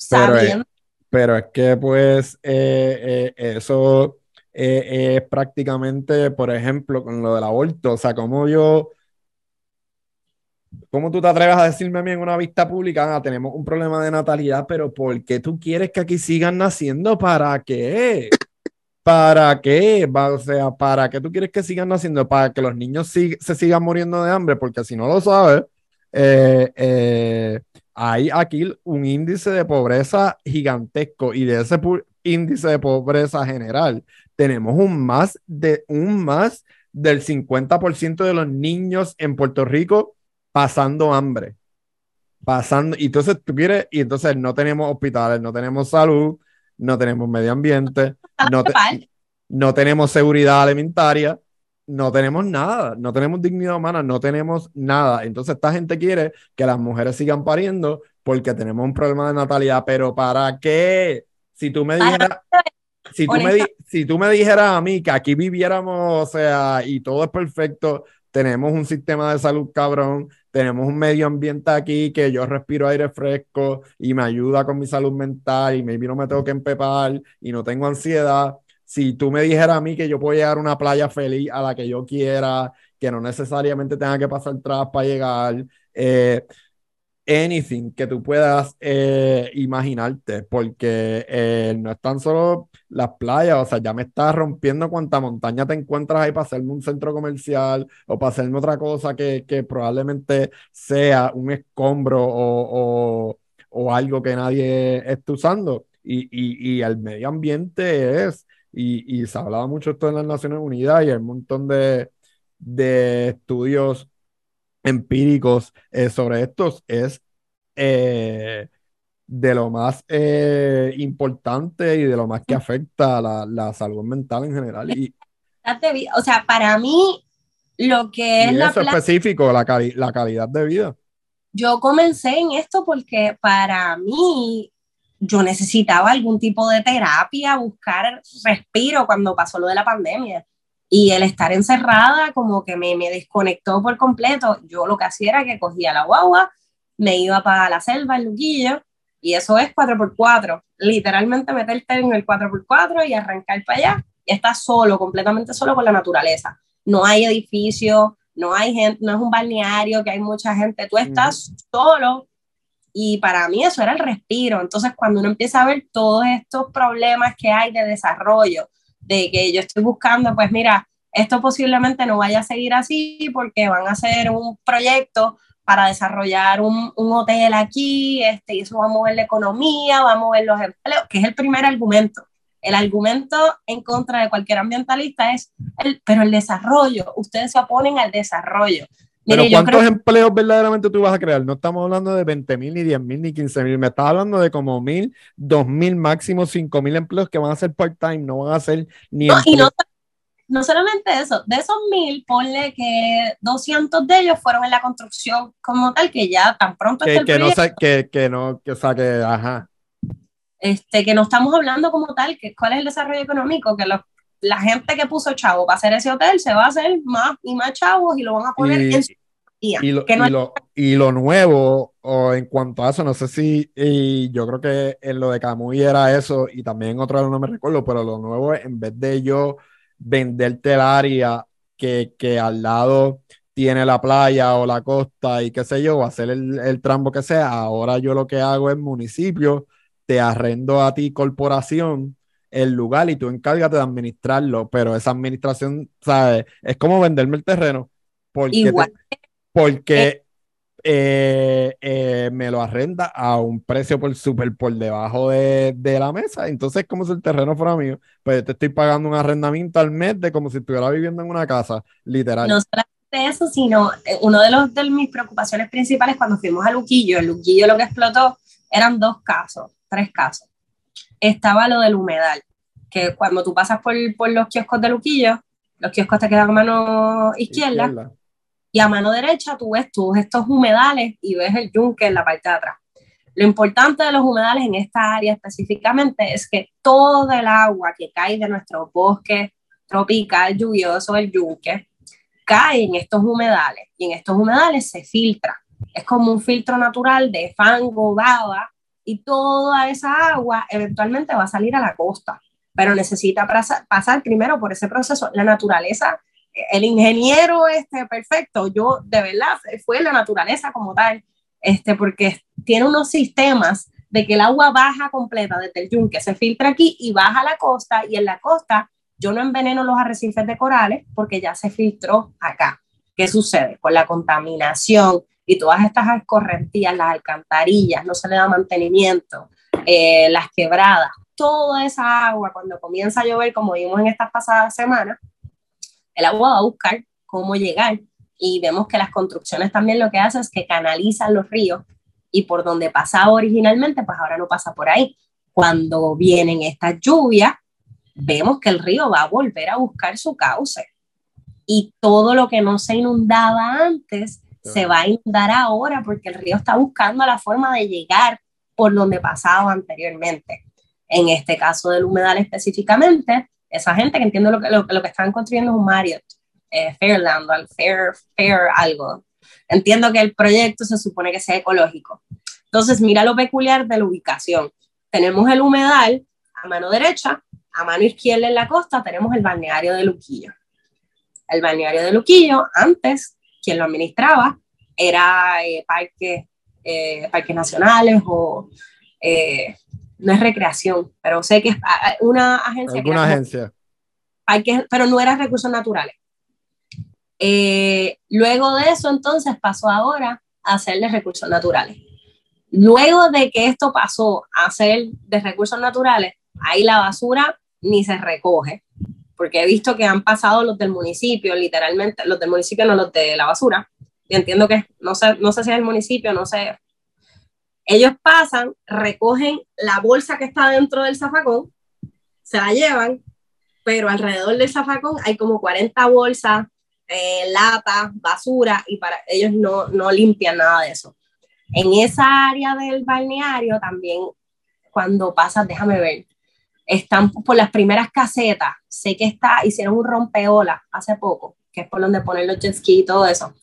B: sabiendo.
A: Pero es, que pues eh, eh, eso eh, es prácticamente, por ejemplo, con lo del aborto, o sea, como yo ¿Cómo tú te atreves a decirme a mí en una vista pública, ah, tenemos un problema de natalidad, pero ¿por qué tú quieres que aquí sigan naciendo? ¿Para qué? ¿Para qué? O sea, ¿para qué tú quieres que sigan naciendo? ¿Para que los niños se sigan muriendo de hambre? Porque si no lo sabes, eh, eh, hay aquí un índice de pobreza gigantesco y de ese índice de pobreza general tenemos un más, de, un más del 50% de los niños en Puerto Rico pasando hambre. Pasando, y entonces tú quieres, y entonces no tenemos hospitales, no tenemos salud, no tenemos medio ambiente, no, no tenemos seguridad alimentaria, no tenemos nada, no tenemos dignidad humana, no tenemos nada. Entonces esta gente quiere que las mujeres sigan pariendo porque tenemos un problema de natalidad, pero ¿para qué? Si tú me dijeras, si tú me, si tú me dijeras a mí que aquí viviéramos, o sea, y todo es perfecto, tenemos un sistema de salud cabrón, tenemos un medio ambiente aquí que yo respiro aire fresco y me ayuda con mi salud mental y maybe no me tengo que empepar y no tengo ansiedad. Si tú me dijeras a mí que yo puedo llegar a una playa feliz a la que yo quiera, que no necesariamente tenga que pasar atrás para llegar, eh, anything que tú puedas eh, imaginarte, porque eh, no es tan solo las playas, o sea, ya me estás rompiendo cuánta montaña te encuentras ahí para hacerme un centro comercial o para hacerme otra cosa que, que probablemente sea un escombro o, o, o, algo que nadie esté usando. Y, y, y el medio ambiente es, y, y, se hablaba mucho esto en las Naciones Unidas y hay un montón de, de estudios empíricos eh, sobre estos es eh, de lo más eh, importante y de lo más que afecta a la, la salud mental en general. Y,
B: o sea, para mí, lo que es...
A: Y eso específico, la, la calidad de vida.
B: Yo comencé en esto porque para mí yo necesitaba algún tipo de terapia, buscar respiro cuando pasó lo de la pandemia. Y el estar encerrada como que me, me desconectó por completo. Yo lo que hacía era que cogía la guagua, me iba para la selva, el Luquillo, y eso es 4x4. Literalmente meterte en el 4x4 y arrancar para allá. Y estás solo, completamente solo con la naturaleza. No hay edificio, no hay gente, no es un balneario que hay mucha gente. Tú estás solo Y para mí eso era el respiro. Entonces, cuando uno empieza a ver todos estos problemas que hay de desarrollo, de que yo estoy buscando, pues mira, esto posiblemente no vaya a seguir así porque van a hacer un proyecto para desarrollar un, un, hotel aquí, este, y eso va a mover la economía, va a mover los empleos, que es el primer argumento. El argumento en contra de cualquier ambientalista es, el, pero el desarrollo, ustedes se oponen al desarrollo.
A: Pero ¿cuántos empleos verdaderamente tú vas a crear? No estamos hablando de 20 mil, ni 10 mil, ni 15 mil. Me estás hablando de como mil, dos mil, máximo cinco mil empleos que van a ser part-time, no van a ser ni
B: no, y no, no, solamente eso, de esos mil, ponle que 200 de ellos fueron en la construcción como tal, que ya tan pronto
A: que, que no sé, que, que no, que, o sea, que, ajá.
B: Este, que no estamos hablando como tal, que cuál es el desarrollo económico, que los la gente que puso chavo para hacer ese hotel se va a hacer más y más chavos y lo van a poner en su
A: y lo, y, lo, nuevo, o en cuanto a eso, no sé si, y yo creo que en lo de Camuy era eso, y también en otro no me recuerdo, pero lo nuevo es en vez de yo venderte el área que, que al lado tiene la playa o la costa y qué sé yo, o hacer el, el tramo que sea, ahora yo lo que hago es municipio, te arrendo a ti corporación el lugar y tú encárgate de administrarlo, pero esa administración, ¿sabes? Es como venderme el terreno. Porque, porque eh, eh, me lo arrenda a un precio por súper por debajo de, la mesa. Entonces, como si el terreno fuera mío, pues yo te estoy pagando un arrendamiento al mes de como si estuviera viviendo en una casa, literal.
B: No solamente eso, sino eh, uno de, los, de mis preocupaciones principales cuando fuimos a Luquillo, el Luquillo lo que explotó eran dos casos, tres casos estaba lo del humedal, que cuando tú pasas por, por los kioscos de Luquillo, los kioscos te quedan a mano izquierda, y a mano derecha tú ves todos estos humedales y ves el yunque en la parte de atrás. Lo importante de los humedales en esta área específicamente es que todo el agua que cae de nuestro bosque tropical lluvioso, el yunque, cae en estos humedales y en estos humedales se filtra. Es como un filtro natural de fango, baba y toda esa agua eventualmente va a salir a la costa, pero necesita pasar primero por ese proceso. La naturaleza, el ingeniero este, perfecto, yo de verdad fue la naturaleza como tal, este, porque tiene unos sistemas de que el agua baja completa desde el yunque, se filtra aquí y baja a la costa y en la costa yo no enveneno los arrecifes de corales porque ya se filtró acá. ¿Qué sucede? Con la contaminación y todas estas escorrentías, las alcantarillas, no se le da mantenimiento, eh, las quebradas, toda esa agua cuando comienza a llover, como vimos en estas pasadas semanas, el agua va a buscar cómo llegar y vemos que las construcciones también lo que hacen es que canalizan los ríos y por donde pasaba originalmente, pues ahora no pasa por ahí. Cuando vienen estas lluvias, vemos que el río va a volver a buscar su cauce y todo lo que no se inundaba antes se va a inundar ahora porque el río está buscando la forma de llegar por donde pasaba anteriormente. En este caso del humedal específicamente, esa gente que entiende lo que, lo, que están construyendo es un Marriott, eh, Fairland, Fair, Fair algo. Entiendo que el proyecto se supone que sea ecológico. Entonces, mira lo peculiar de la ubicación. Tenemos el humedal a mano derecha, a mano izquierda en la costa tenemos el balneario de Luquillo. El balneario de Luquillo antes quien lo administraba era eh, parques, eh, parques nacionales o eh, no es recreación, pero sé que es una agencia.
A: Alguna agencia.
B: pero no era recursos naturales. luego de eso, entonces pasó ahora a ser de recursos naturales. Luego de que esto pasó a ser de recursos naturales, ahí la basura ni se recoge porque he visto que han pasado los del municipio, literalmente, los del municipio, no los de la basura. Y entiendo que, no sé, no sé si es el municipio, no sé. Ellos pasan, recogen la bolsa que está dentro del zafacón, se la llevan, pero alrededor del zafacón hay como 40 bolsas, eh, latas, basura, y para ellos no, no limpian nada de eso. En esa área del balneario también, cuando pasas, déjame ver, están por las primeras casetas. Sé que está, hicieron un rompeola hace poco, que es por donde ponen los jet ski y todo eso.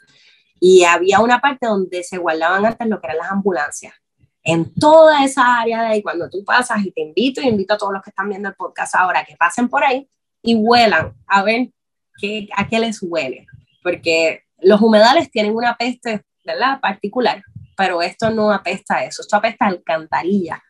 B: Y había una parte donde se guardaban antes lo que eran las ambulancias. En toda esa área de ahí, cuando tú pasas, y te invito, y invito a todos los que están viendo el podcast ahora que pasen por ahí y huelan a ver qué, a qué les huele. Porque los humedales tienen una peste, ¿verdad? Particular, pero esto no apesta a eso, esto apesta a alcantarilla.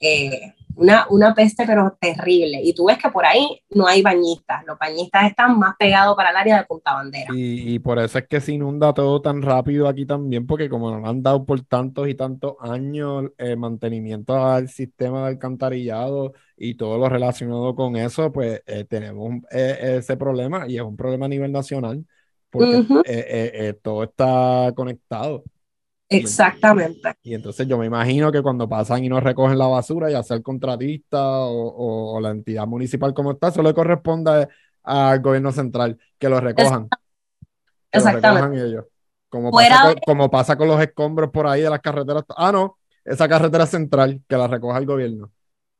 B: Eh, una, una peste pero terrible. Y tú ves que por ahí no hay bañistas, los bañistas están más pegados para el área de Punta Bandera.
A: Y, y por eso es que se inunda todo tan rápido aquí también, porque como nos han dado por tantos y tantos años el mantenimiento al sistema de alcantarillado y todo lo relacionado con eso, pues eh, tenemos eh, ese problema y es un problema a nivel nacional, porque todo está conectado.
B: Exactamente.
A: Y, entonces yo me imagino que cuando pasan y no recogen la basura, ya sea el contratista o, la entidad municipal como está, eso le corresponde al gobierno central que lo recojan.
B: Exactamente.
A: ellos. Como pasa, con, como pasa con los escombros por ahí de las carreteras. Ah, no, esa carretera central que la recoja el gobierno.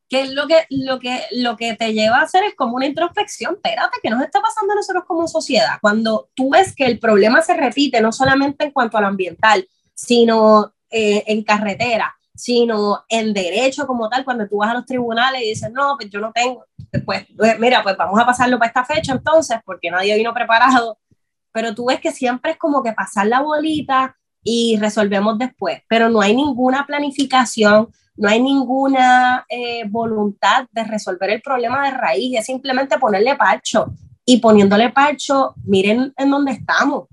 B: Que lo que, lo que lo que te lleva a hacer es como una introspección. Espérate, ¿qué nos está pasando a nosotros como sociedad? Cuando tú ves que el problema se repite, no solamente en cuanto al ambiental, sino eh, en carretera, sino en derecho como tal, cuando tú vas a los tribunales y dices, no, pues yo no tengo, pues, pues mira, pues vamos a pasarlo para esta fecha entonces, porque nadie vino preparado, pero tú ves que siempre es como que pasar la bolita y resolvemos después, pero no hay ninguna planificación, no hay ninguna eh, voluntad de resolver el problema de raíz, es simplemente ponerle parcho. Y poniéndole parcho, miren en dónde estamos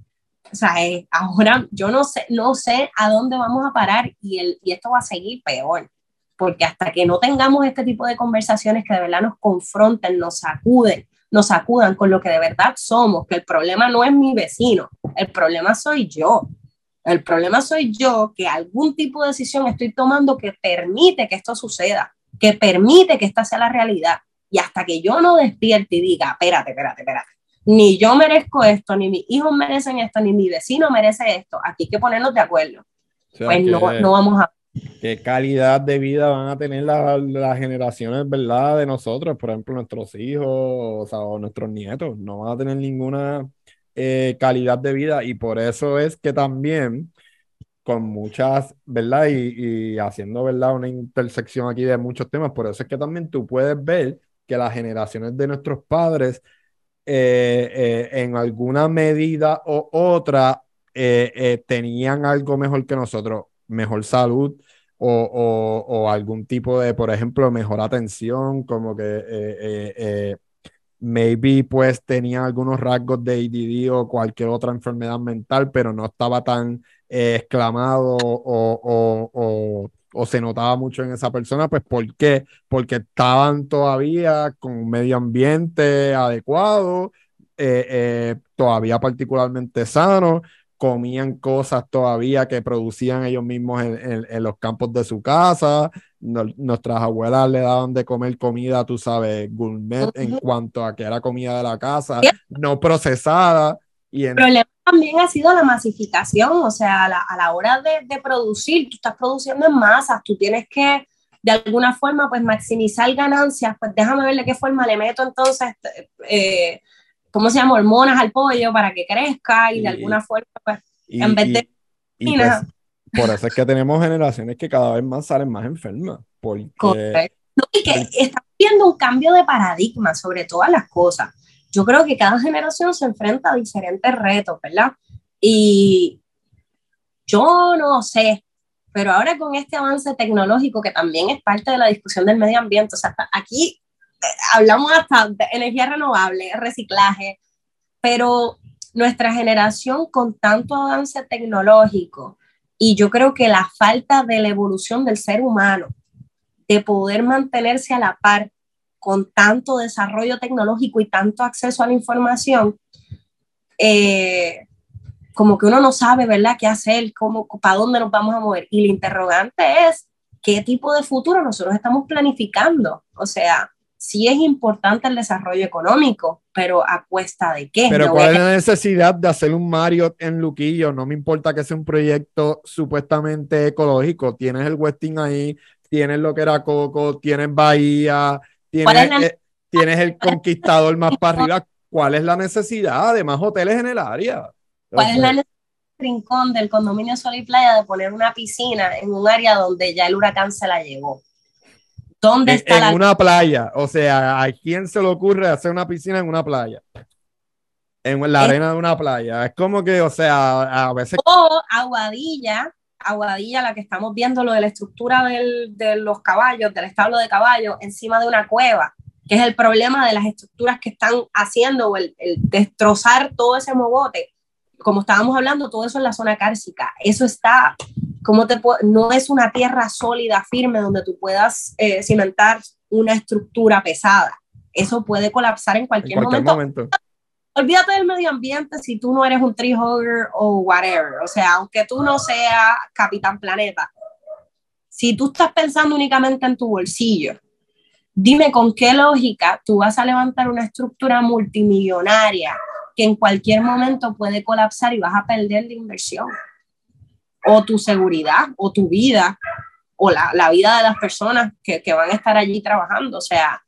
B: o sea, eh, ahora yo no sé, no sé a dónde vamos a parar y, el, y esto va a seguir peor, porque hasta que no tengamos este tipo de conversaciones que de verdad nos confronten, nos sacuden, nos sacudan con lo que de verdad somos, que el problema no es mi vecino, el problema soy yo. El problema soy yo que algún tipo de decisión estoy tomando que permite que esto suceda, que permite que esta sea la realidad. Y hasta que yo no despierte y diga, espérate, espérate, espérate, ni yo merezco esto, ni mis hijos merecen esto, ni mi vecino merece esto. Aquí hay que ponernos de acuerdo. pues no, no, vamos a...
A: ¿Qué calidad de vida van a tener las, generaciones, verdad, de nosotros? Por ejemplo, nuestros hijos o, nuestros nietos. No van a tener ninguna eh, calidad de vida y por eso es que también con muchas, ¿verdad? Y, y, haciendo, ¿verdad? Una intersección aquí de muchos temas, por eso es que también tú puedes ver que las generaciones de nuestros padres eh, eh, en alguna medida o otra eh, tenían algo mejor que nosotros, mejor salud o, o, algún tipo de, por ejemplo, mejor atención, como que maybe pues tenían algunos rasgos de ADD o cualquier otra enfermedad mental, pero no estaba tan exclamado o, o se notaba mucho en esa persona, pues ¿por qué? Porque estaban todavía con un medio ambiente adecuado, eh, eh, todavía particularmente sano, comían cosas todavía que producían ellos mismos en, los campos de su casa. nuestras abuelas le daban de comer comida, tú sabes, gourmet en cuanto a que era comida de la casa, no procesada. Y
B: en... El problema también ha sido la masificación, o sea, a la, a la hora de, de, producir, tú estás produciendo en masas, tú tienes que de alguna forma pues maximizar ganancias, pues déjame ver de qué forma le meto entonces, eh, ¿cómo se llama? Hormonas al pollo para que crezca y, de alguna forma pues en vez de...
A: Pues, por eso es que tenemos generaciones que cada vez más salen más enfermas. Porque,
B: no, y que estamos viendo un cambio de paradigma sobre todas las cosas yo creo que cada generación se enfrenta a diferentes retos, ¿verdad? Y yo no sé, pero ahora con este avance tecnológico que también es parte de la discusión del medio ambiente, o sea, aquí eh, hablamos hasta de energía renovable, reciclaje, pero nuestra generación con tanto avance tecnológico y yo creo que la falta de la evolución del ser humano, de poder mantenerse a la par con tanto desarrollo tecnológico y tanto acceso a la información, eh, como que uno no sabe, ¿verdad?, qué hacer, cómo, para dónde nos vamos a mover. Y la interrogante es, ¿qué tipo de futuro nosotros estamos planificando? O sea, sí es importante el desarrollo económico, pero a cuesta de qué.
A: Pero ¿cuál es la necesidad de hacer un Mario en Luquillo? No me importa que sea un proyecto supuestamente ecológico. Tienes el Westing ahí, tienes lo que era Coco, tienes Bahía, Tienes, el conquistador más para arriba. ¿Cuál es la necesidad de más hoteles en el área?
B: ¿Cuál es la necesidad rincón del condominio Sol y Playa de poner una piscina en un área donde ya el huracán se la llevó?
A: ¿Dónde está en una playa. O sea, ¿a quién se le ocurre hacer una piscina en una playa? En la arena de una playa. Es como que, o sea, a veces.
B: O Aguadilla Aguadilla, la que estamos viendo, lo de la estructura de los caballos, del establo de caballos, encima de una cueva, que es el problema de las estructuras que están haciendo, o el, destrozar todo ese mogote. Como estábamos hablando, todo eso en la zona cárcica. Eso está, como te no es una tierra sólida, firme, donde tú puedas eh, cimentar una estructura pesada. Eso puede colapsar en cualquier, momento. Olvídate del medio ambiente si tú no eres un tree hugger o whatever. O sea, aunque tú no seas capitán planeta. Si tú estás pensando únicamente en tu bolsillo, dime con qué lógica tú vas a levantar una estructura multimillonaria que en cualquier momento puede colapsar y vas a perder la inversión o tu seguridad o tu vida o la, la vida de las personas que, que, van a estar allí trabajando. O sea,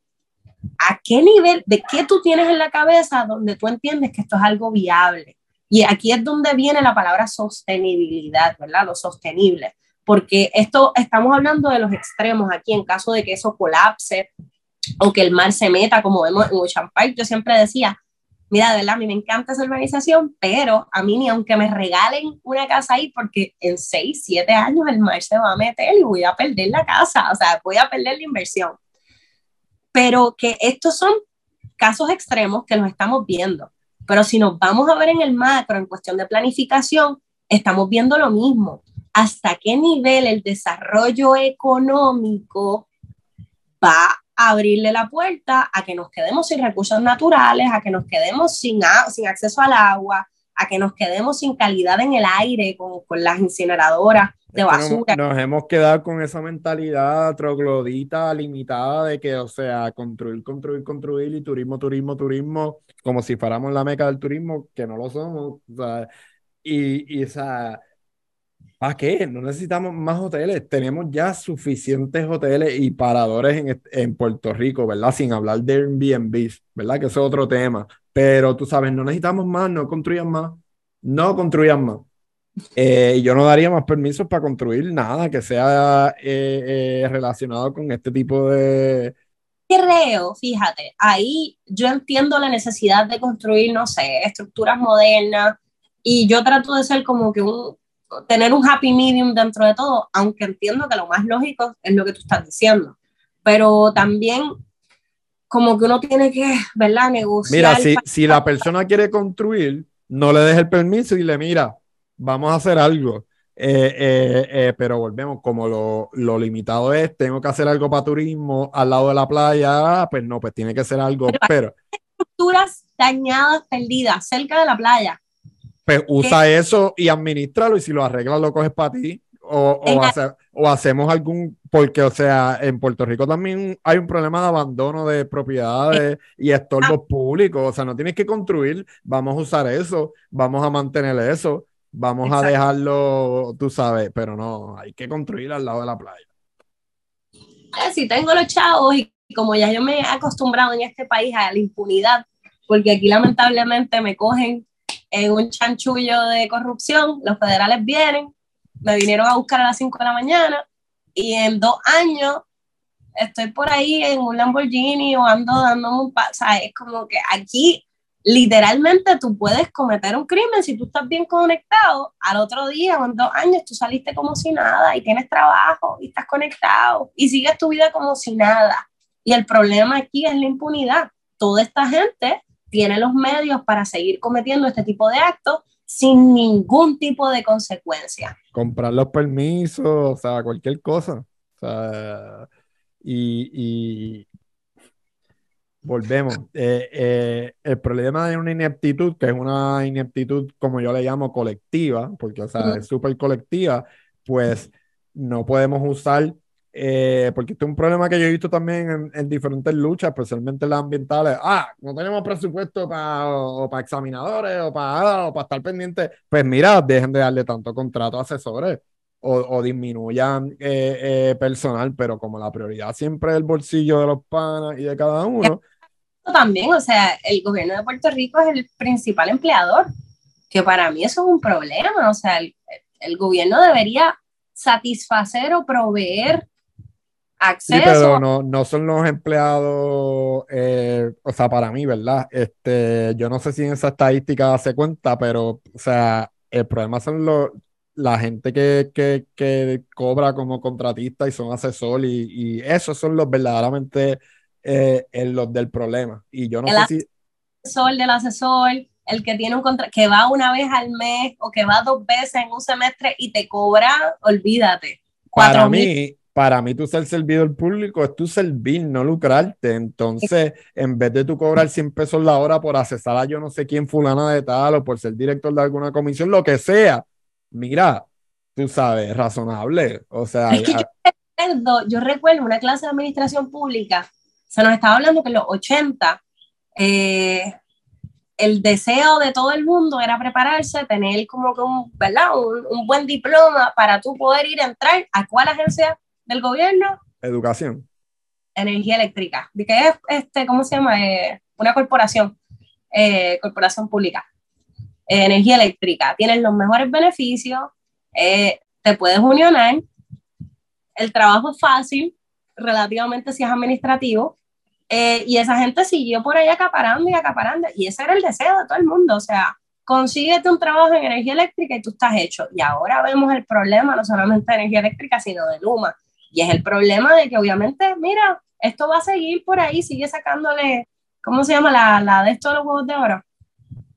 B: ¿a qué nivel, de qué tú tienes en la cabeza donde tú entiendes que esto es algo viable? Y aquí es donde viene la palabra sostenibilidad, ¿verdad? Lo sostenible. Porque esto, estamos hablando de los extremos aquí, en caso de que eso colapse o que el mar se meta, como vemos en Ocean Park. Yo siempre decía, mira, de verdad, a mí me encanta esa urbanización, pero a mí ni aunque me regalen una casa ahí, porque en 6, 7 años el mar se va a meter y voy a perder la casa, o sea, voy a perder la inversión. Pero que estos son casos extremos que los estamos viendo. Pero si nos vamos a ver en el macro, en cuestión de planificación, estamos viendo lo mismo. ¿Hasta qué nivel el desarrollo económico va abrirle la puerta a que nos quedemos sin recursos naturales, a que nos quedemos sin, sin acceso al agua, a que nos quedemos sin calidad en el aire con, con las incineradoras de basura.
A: Nos, hemos quedado con esa mentalidad troglodita, limitada de que, o sea, construir, construir, construir y turismo, turismo, turismo, como si fuéramos la meca del turismo, que no lo somos. O sea, y, y, o sea, ¿Para qué? No necesitamos más hoteles. Tenemos ya suficientes hoteles y paradores en, en Puerto Rico, ¿verdad? Sin hablar de Airbnb, ¿verdad? Que es otro tema. Pero tú sabes, no necesitamos más, no construyan más. No construyan más. Eh, yo no daría más permisos para construir nada que sea eh, eh, relacionado con este tipo de...
B: Creo, fíjate, ahí yo entiendo la necesidad de construir, no sé, estructuras modernas y yo trato de ser como que un, tener un happy medium dentro de todo, aunque entiendo que lo más lógico es lo que tú estás diciendo, pero también como que uno tiene que, ¿verdad? Negociar.
A: Mira, si, si la persona quiere construir, no le deje el permiso y le mira, vamos a hacer algo. Eh, eh, eh, pero volvemos, como lo, lo, limitado es, tengo que hacer algo para turismo al lado de la playa, pues no, pues tiene que ser algo, pero...
B: Estructuras dañadas, perdidas, cerca de la playa
A: pues usa eso y administralo y si lo arreglas lo coges para ti. O, o, hacemos algún, porque o sea, en Puerto Rico también hay un problema de abandono de propiedades y estorbos ah. públicos, o sea, no tienes que construir, vamos a usar eso, vamos a mantener eso, vamos a dejarlo, tú sabes, pero no, hay que construir al lado de la playa.
B: Si tengo los chavos y como ya yo me he acostumbrado en este país a la impunidad, porque aquí lamentablemente me cogen en un chanchullo de corrupción, los federales vienen, me vinieron a buscar a las 5 de la mañana y en dos años estoy por ahí en un Lamborghini o ando dándome un paso, es como que aquí literalmente tú puedes cometer un crimen si tú estás bien conectado, al otro día o en dos años tú saliste como si nada y tienes trabajo y estás conectado y sigues tu vida como si nada. Y el problema aquí es la impunidad. Toda esta gente tiene los medios para seguir cometiendo este tipo de actos sin ningún tipo de consecuencia.
A: Comprar los permisos, o sea, cualquier cosa. Y, volvemos. Eh, eh, el problema de una ineptitud, que es una ineptitud, como yo le llamo, colectiva, porque, o sea, es súper colectiva, pues no podemos usar eh, porque este es un problema que yo he visto también en, diferentes luchas, especialmente las ambientales. Ah, no tenemos presupuesto para examinadores o para o para estar pendientes. Pues mira, dejen de darle tanto contrato a asesores o, disminuyan eh, eh, personal, pero como la prioridad siempre es el bolsillo de los panas y de cada uno.
B: También, o sea, el gobierno de Puerto Rico es el principal empleador, que para mí eso es un problema. O sea, el, el gobierno debería satisfacer o proveer acceso. Sí,
A: pero no, no son los empleados, eh, o sea, para mí, ¿verdad? Este, yo no sé si en esa estadística se cuenta, pero, o sea, el problema son los, la gente que, que, que, cobra como contratista y son asesor y, y esos son los verdaderamente eh, los del problema. Y yo no
B: el sé si... Asesor del asesor, el que tiene un contrato, que va una vez al mes o que va dos veces en un semestre y te cobra, olvídate.
A: Para mí, para mí tú ser servidor público es tu servir, no lucrarte. Entonces, en vez de tú cobrar 100 pesos la hora por accesar a yo no sé quién fulana de tal o por ser director de alguna comisión, lo que sea, mira, tú sabes, razonable. O sea,
B: es que yo, recuerdo, yo recuerdo una clase de administración pública, se nos estaba hablando que en los 80 eh, el deseo de todo el mundo era prepararse, tener como que un, ¿verdad? Un, un, buen diploma para tú poder ir a entrar a cuál agencia del gobierno.
A: Educación.
B: Energía eléctrica. ¿De qué es, este, cómo se llama? Eh, una corporación, eh, corporación pública. Eh, energía eléctrica. Tienes los mejores beneficios, te puedes unionar, el trabajo es fácil, relativamente si es administrativo, y esa gente siguió por ahí acaparando y acaparando, y ese era el deseo de todo el mundo, o sea, consíguete un trabajo en energía eléctrica y tú estás hecho. Y ahora vemos el problema no solamente de energía eléctrica, sino de Luma, y es el problema de que obviamente, mira, esto va a seguir por ahí, sigue sacándole, ¿cómo se llama? La, la de estos los huevos de oro.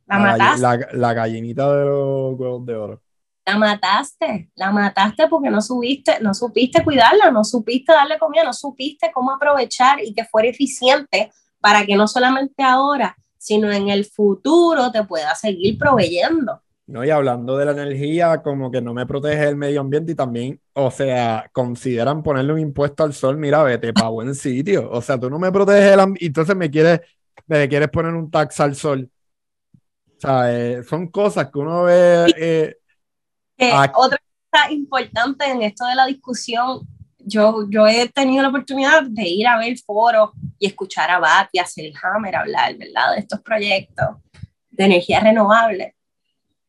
A: La, mataste. La, gallinita de los huevos de oro.
B: La mataste, la mataste porque no subiste, no supiste cuidarla, no supiste darle comida, no supiste cómo aprovechar y que fuera eficiente para que no solamente ahora, sino en el futuro te pueda seguir proveyendo.
A: No, y hablando de la energía, como que no me protege el medio ambiente y también, o sea, consideran ponerle un impuesto al sol, mira, vete para buen sitio. O sea, tú no me proteges el ambiente, entonces me quieres, me quieres poner un tax al sol. Eh, son cosas que uno ve. Eh,
B: otra cosa importante en esto de la discusión, yo, yo he tenido la oportunidad de ir a ver foros y escuchar a Bat y a Selhammer hablar, ¿verdad?, de estos proyectos de energía renovable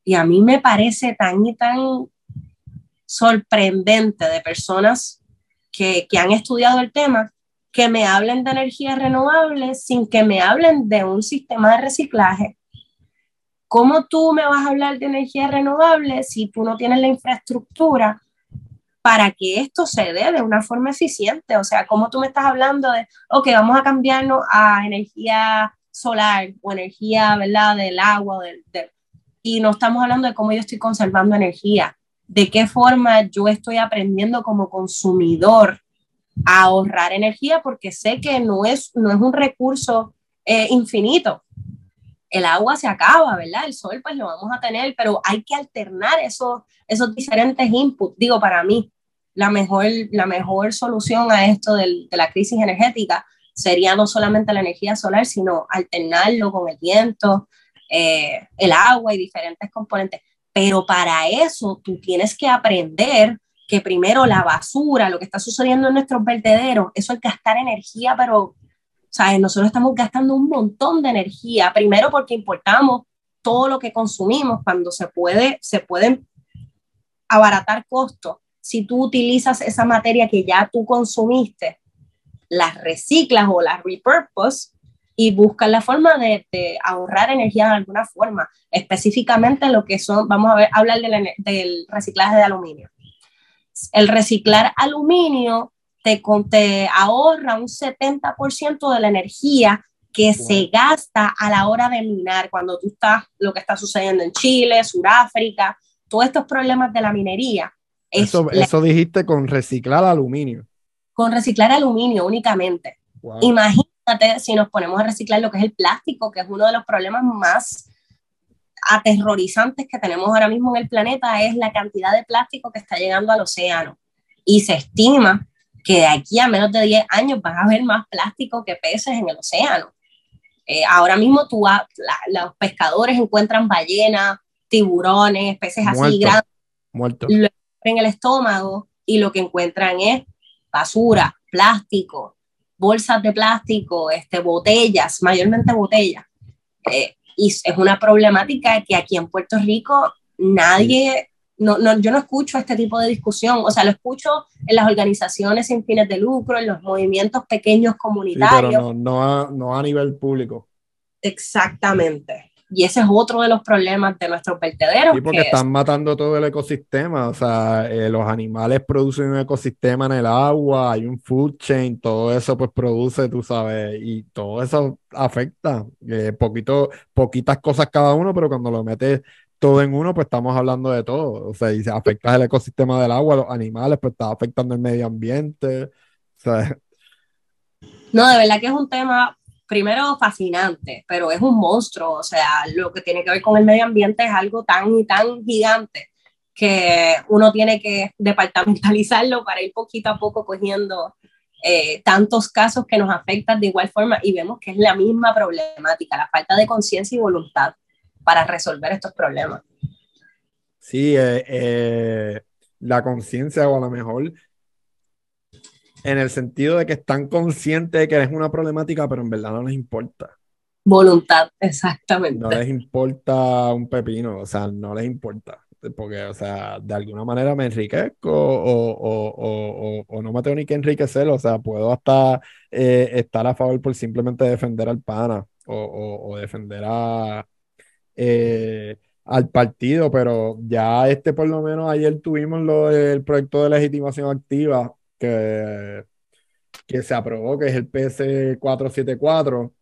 B: y a mí me parece tan y tan sorprendente de personas que, que han estudiado el tema que me hablen de energías renovables sin que me hablen de un sistema de reciclaje. ¿Cómo tú me vas a hablar de energías renovables si tú no tienes la infraestructura para que esto se dé de una forma eficiente? O sea, ¿cómo tú me estás hablando de, ok, vamos a cambiarnos a energía solar o energía, ¿verdad?, del agua, del y no estamos hablando de cómo yo estoy conservando energía, de qué forma yo estoy aprendiendo como consumidor a ahorrar energía porque sé que no es, no es un recurso eh, infinito. El agua se acaba, ¿verdad? El sol pues lo vamos a tener, pero hay que alternar esos, esos diferentes inputs. Digo, para mí, la mejor, la mejor solución a esto de la crisis energética sería no solamente la energía solar, sino alternarlo con el viento, eh, el agua y diferentes componentes. Pero para eso tú tienes que aprender que primero la basura, lo que está sucediendo en nuestros vertederos, eso es gastar energía, pero, ¿sabes? Nosotros estamos gastando un montón de energía, primero porque importamos todo lo que consumimos cuando se puede, se pueden abaratar costos. Si tú utilizas esa materia que ya tú consumiste, las reciclas o las repurpose, y buscan la forma de, ahorrar energía de alguna forma, específicamente lo que son, vamos a ver, hablar del, reciclaje de aluminio. El reciclar aluminio te, te ahorra un 70% de la energía que se gasta a la hora de minar, cuando tú estás, lo que está sucediendo en Chile, Sudáfrica, todos estos problemas de la minería.
A: Eso, eso dijiste con reciclar aluminio.
B: Con reciclar aluminio únicamente. Imagínate si nos ponemos a reciclar lo que es el plástico, que es uno de los problemas más aterrorizantes que tenemos ahora mismo en el planeta, es la cantidad de plástico que está llegando al océano. Y se estima que de aquí a menos de 10 años van a haber más plástico que peces en el océano. Eh, ahora mismo tú, los pescadores encuentran ballenas, tiburones, peces así grandes,
A: muertos.
B: en el estómago y lo que encuentran es basura, plástico, bolsas de plástico, este, botellas, mayormente botellas. Eh, y es una problemática que aquí en Puerto Rico nadie, no, no, yo no escucho este tipo de discusión, o sea, lo escucho en las organizaciones sin fines de lucro, en los movimientos pequeños comunitarios.
A: pero no, no, a, no a nivel público.
B: Exactamente. Y ese es otro de los problemas de nuestros vertederos.
A: Sí, porque están matando todo el ecosistema. O sea, eh, los animales producen un ecosistema en el agua, hay un food chain, todo eso pues produce, tú sabes, y todo eso afecta. Eh, poquito, poquitas cosas cada uno, pero cuando lo metes todo en uno, pues estamos hablando de todo. O sea, y se afecta el ecosistema del agua, los animales, pues está afectando el medio ambiente. O sea,
B: no, de verdad que es un tema primero fascinante, pero es un monstruo, o sea, lo que tiene que ver con el medio ambiente es algo tan y tan gigante que uno tiene que departamentalizarlo para ir poquito a poco cogiendo eh, tantos casos que nos afectan de igual forma y vemos que es la misma problemática, la falta de conciencia y voluntad para resolver estos problemas.
A: Sí, eh, eh, la conciencia o a lo mejor en el sentido de que están conscientes de que es una problemática, pero en verdad no les importa.
B: Voluntad, exactamente.
A: No les importa un pepino, o sea, no les importa. Porque, o sea, de alguna manera me enriquezco o, o, o, o no me tengo ni que enriquecer, o sea, puedo hasta eh, estar a favor por simplemente defender al pana o, defender a, eh, al partido, pero ya este por lo menos ayer tuvimos lo del proyecto de legitimación activa que, que se aprobó, que es el PS 474.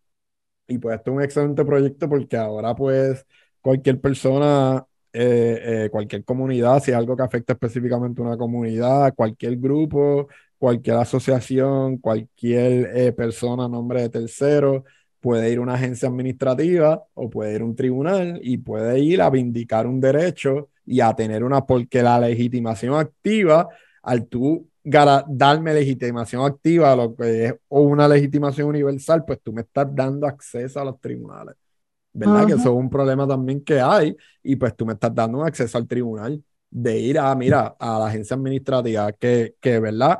A: Y pues esto es un excelente proyecto porque ahora pues cualquier persona, eh, eh, cualquier comunidad, si es algo que afecta específicamente a una comunidad, cualquier grupo, cualquier asociación, cualquier persona, nombre de tercero, puede ir una agencia administrativa o puede ir un tribunal y puede ir a vindicar un derecho y a tener una, porque la legitimación activa, al tú darme legitimación activa, lo que es o una legitimación universal, pues tú me estás dando acceso a los tribunales. ¿Verdad? Que eso es un problema también que hay y pues tú me estás dando un acceso al tribunal de ir a, mira, a la agencia administrativa que, que ¿verdad?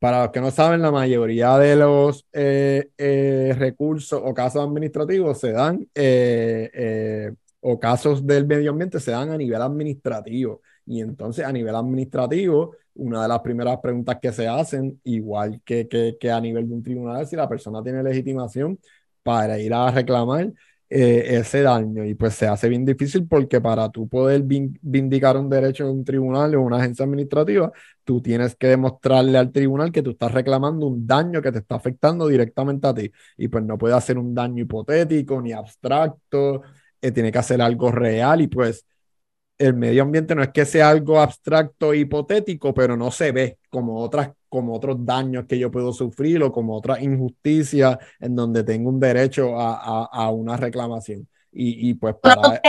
A: Para los que no saben, la mayoría de los eh, eh, recursos o casos administrativos se dan, eh, o casos del medio ambiente se dan a nivel administrativo. Y entonces a nivel administrativo, una de las primeras preguntas que se hacen, igual que, que, a nivel de un tribunal, si la persona tiene legitimación para ir a reclamar eh, ese daño. Y pues se hace bien difícil porque para tú poder vindicar un derecho en un tribunal o una agencia administrativa, tú tienes que demostrarle al tribunal que tú estás reclamando un daño que te está afectando directamente a ti. Y pues no puede hacer un daño hipotético ni abstracto, eh, tiene que hacer algo real y pues el medio ambiente no es que sea algo abstracto e hipotético, pero no se ve como otras como otros daños que yo puedo sufrir o como otras injusticias en donde tengo un derecho a, a, una reclamación. Y, y pues para...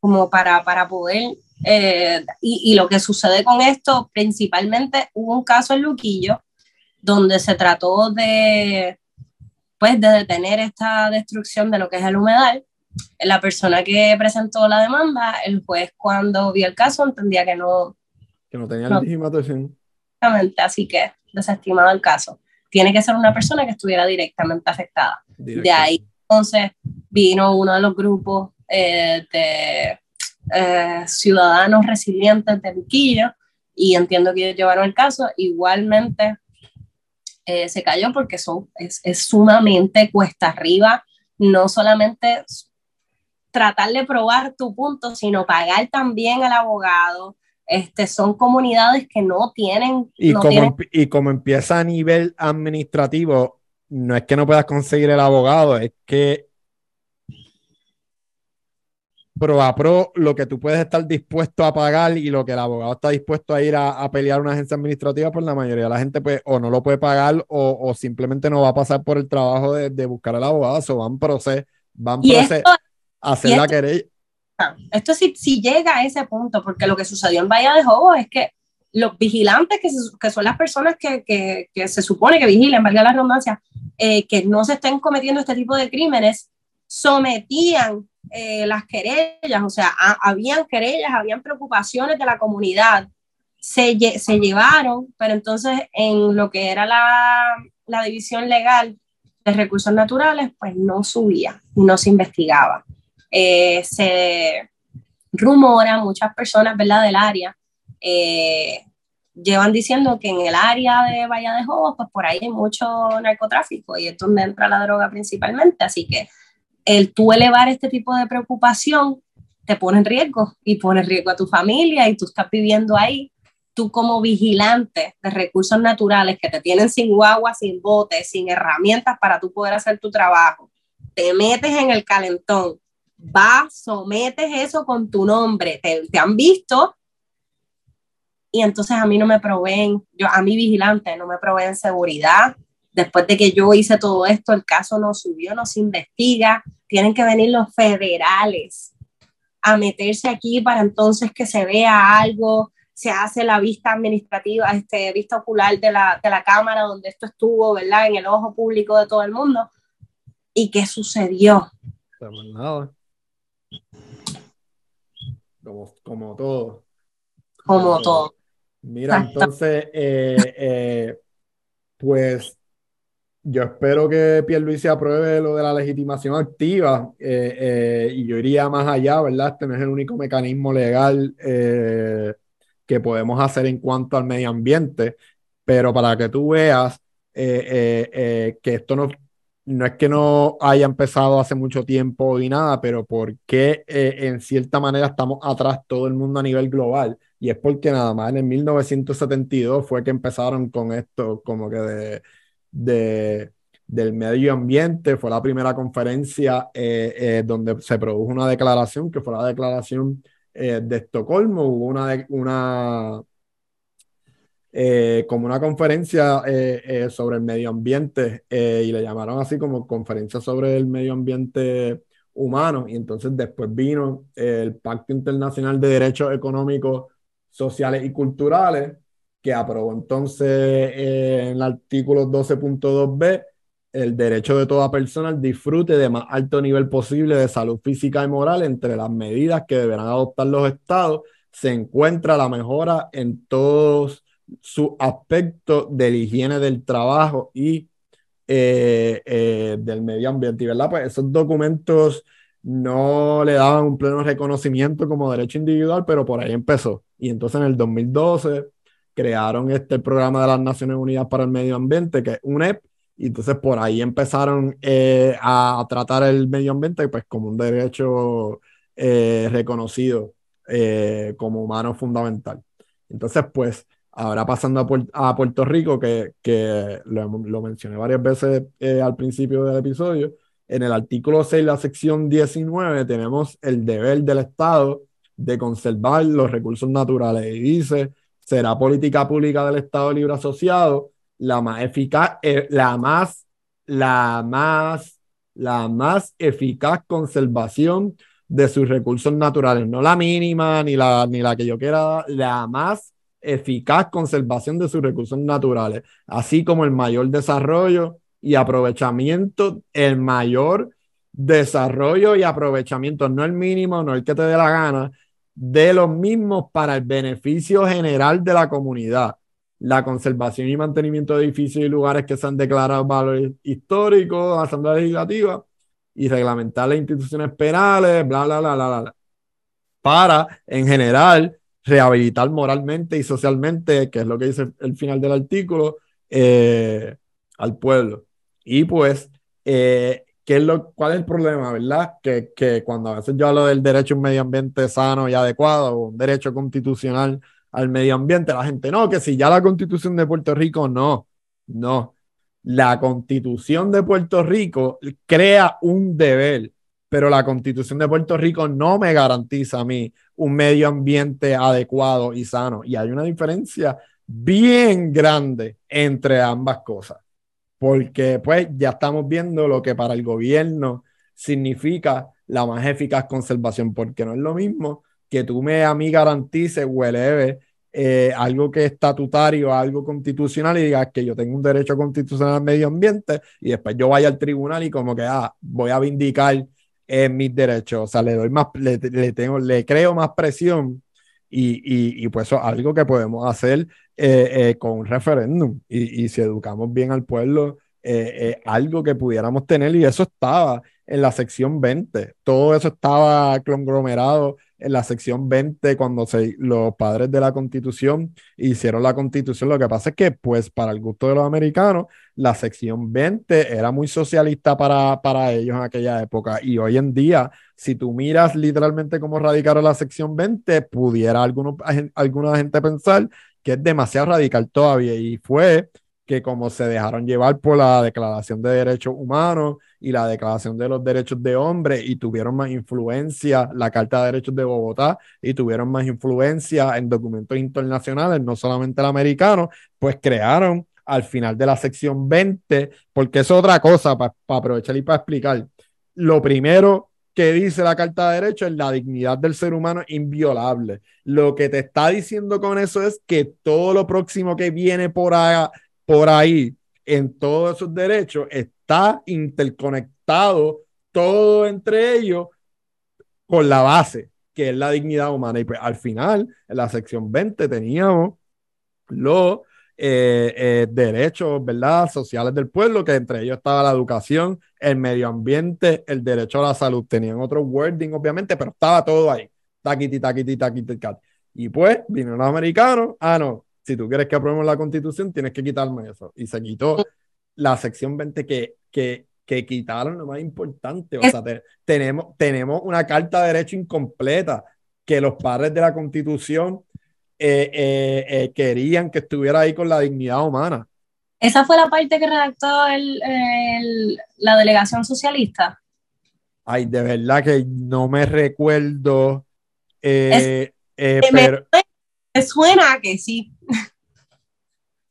B: Como para, para poder... Eh, y, y, lo que sucede con esto, principalmente hubo un caso en Luquillo donde se trató de, pues, de detener esta destrucción de lo que es el humedal la persona que presentó la demanda, el juez cuando vio el caso entendía que no...
A: Que no tenía legitimación.
B: Exactamente, así que desestimado el caso. Tiene que ser una persona que estuviera directamente afectada. De ahí entonces vino uno de los grupos eh, de eh, ciudadanos resilientes de Luquillo y entiendo que ellos llevaron el caso. Igualmente eh, se cayó porque son, es, es sumamente cuesta arriba, no solamente tratar de probar tu punto, sino pagar también al abogado. Este, son comunidades que no tienen...
A: Y, como, y como empieza a nivel administrativo, no es que no puedas conseguir el abogado, es que pro a pro lo que tú puedes estar dispuesto a pagar y lo que el abogado está dispuesto a ir a, pelear una agencia administrativa, pues la mayoría de la gente pues o no lo puede pagar o, simplemente no va a pasar por el trabajo de, buscar al abogado, o van proceso, van hacer la querella.
B: Esto sí, si llega a ese punto, porque lo que sucedió en Bahía de Jobo es que los vigilantes, que, que son las personas que, que, que, se supone que vigilan, valga la redundancia, eh, que no se estén cometiendo este tipo de crímenes, sometían eh, las querellas, o sea, habían querellas, habían preocupaciones de la comunidad, se, se, llevaron, pero entonces en lo que era la, la división legal de recursos naturales, pues no subía, no se investigaba. Eh, se rumora, muchas personas ¿verdad? del área eh, llevan diciendo que en el área de Bahía de Jobos, pues por ahí hay mucho narcotráfico y es donde entra la droga principalmente, así que el tú elevar este tipo de preocupación te pone en riesgo y pone en riesgo a tu familia y tú estás viviendo ahí. Tú como vigilante de recursos naturales que te tienen sin guagua, sin bote, sin herramientas para tú poder hacer tu trabajo, te metes en el calentón, vas, sometes eso con tu nombre, te, te han visto y entonces a mí no me proveen, yo a mi vigilante no me proveen seguridad. Después de que yo hice todo esto, el caso no subió, no se investiga, tienen que venir los federales a meterse aquí para entonces que se vea algo, se hace la vista administrativa, este, vista ocular de la, de la Cámara donde esto estuvo, ¿verdad? En el ojo público de todo el mundo. ¿Y qué sucedió?
A: Como, como todo.
B: Como todo.
A: Mira, entonces, eh, eh, pues yo espero que Pierluisi apruebe lo de la legitimación activa eh, y yo iría más allá, ¿verdad? Este no es el único mecanismo legal que podemos hacer en cuanto al medio ambiente, pero para que tú veas que esto no, no es que no haya empezado hace mucho tiempo y nada, pero porque en cierta manera estamos atrás todo el mundo a nivel global y es porque nada más en el 1972 fue que empezaron con esto como que de, de del medio ambiente, fue la primera conferencia eh, eh, donde se produjo una declaración, que fue la declaración eh, de Estocolmo, hubo una, una como una conferencia sobre el medio ambiente y le llamaron así como conferencia sobre el medio ambiente humano y entonces después vino el Pacto Internacional de Derechos Económicos sociales y culturales, que aprobó entonces eh, en el artículo 12.2b el derecho de toda persona al disfrute de más alto nivel posible de salud física y moral. Entre las medidas que deberán adoptar los estados se encuentra la mejora en todos sus aspectos de la higiene del trabajo y eh, eh, del medio ambiente. ¿verdad? Pues esos documentos no le daban un pleno reconocimiento como derecho individual, pero por ahí empezó. Y entonces en el 2012 crearon este programa de las Naciones Unidas para el Medio Ambiente, que es UNEP, y entonces por ahí empezaron eh, a tratar el medio ambiente pues como un derecho reconocido como humano fundamental. Entonces, pues, ahora pasando a, Puerto Rico, que, que lo, lo, mencioné varias veces al principio del episodio, en el artículo 6, la sección 19, tenemos el deber del Estado de conservar los recursos naturales. Y dice, será política pública del Estado Libre Asociado la más eficaz, eh, la más, la más, la más eficaz conservación de sus recursos naturales, no la mínima ni la, ni la que yo quiera, la más eficaz conservación de sus recursos naturales, así como el mayor desarrollo y aprovechamiento, el mayor desarrollo y aprovechamiento, no el mínimo, no el que te dé la gana, de los mismos para el beneficio general de la comunidad. La conservación y mantenimiento de edificios y lugares que se han declarado valores históricos, asamblea legislativa y reglamentar las instituciones penales, bla, bla, bla, bla, bla. Para, en general, rehabilitar moralmente y socialmente, que es lo que dice el final del artículo, eh, al pueblo. Y pues, eh, ¿Qué es lo, ¿Cuál es el problema, verdad? Que, que, cuando a veces yo hablo del derecho a un medio ambiente sano y adecuado, un derecho constitucional al medio ambiente, la gente, no, que si ya la constitución de Puerto Rico, no, no. La constitución de Puerto Rico crea un deber, pero la constitución de Puerto Rico no me garantiza a mí un medio ambiente adecuado y sano. Y hay una diferencia bien grande entre ambas cosas porque pues ya estamos viendo lo que para el gobierno significa la más eficaz conservación, porque no es lo mismo que tú me a mí garantices o eh, algo que es estatutario, algo constitucional y digas que yo tengo un derecho constitucional al medio ambiente y después yo vaya al tribunal y como que ah, voy a vindicar eh, mis derechos, o sea, le doy más, le, tengo, le creo más presión y, y, pues eso es algo que podemos hacer eh, eh, con un referéndum. Y, y, si educamos bien al pueblo, eh, algo que pudiéramos tener, y eso estaba en la sección 20, todo eso estaba conglomerado la sección 20 cuando se, los padres de la constitución hicieron la constitución. Lo que pasa es que, pues, para el gusto de los americanos, la sección 20 era muy socialista para, para ellos en aquella época. Y hoy en día, si tú miras literalmente cómo radicaron la sección 20, pudiera alguno, alguna gente pensar que es demasiado radical todavía. Y fue que como se dejaron llevar por la Declaración de Derechos Humanos y la Declaración de los Derechos de Hombre y tuvieron más influencia, la Carta de Derechos de Bogotá, y tuvieron más influencia en documentos internacionales, no solamente el americano, pues crearon al final de la sección 20, porque es otra cosa, para aprovechar y para explicar. Lo primero que dice la Carta de Derechos es la dignidad del ser humano inviolable. Lo que te está diciendo con eso es que todo lo próximo que viene por, ahí, por ahí en todos esos derechos está interconectado todo entre ellos con la base, que es la dignidad humana. Y pues al final, en la sección 20 teníamos los eh, eh, derechos, ¿verdad? Sociales del pueblo, que entre ellos estaba la educación, el medio ambiente, el derecho a la salud. Tenían otro wording, obviamente, pero estaba todo ahí. Taquiti, taquiti, taquiti. Y pues vinieron los americanos, ah, no, si tú quieres que aprobemos la constitución, tienes que quitarme eso. Y se quitó la sección 20 que, que, que quitaron lo más importante. O sea, tenemos, tenemos una carta de derecho incompleta que los padres de la constitución eh, eh, eh, querían que estuviera ahí con la dignidad humana.
B: ¿Esa fue la parte que redactó el, la delegación socialista?
A: Ay, de verdad que no me recuerdo. pero...
B: me suena que sí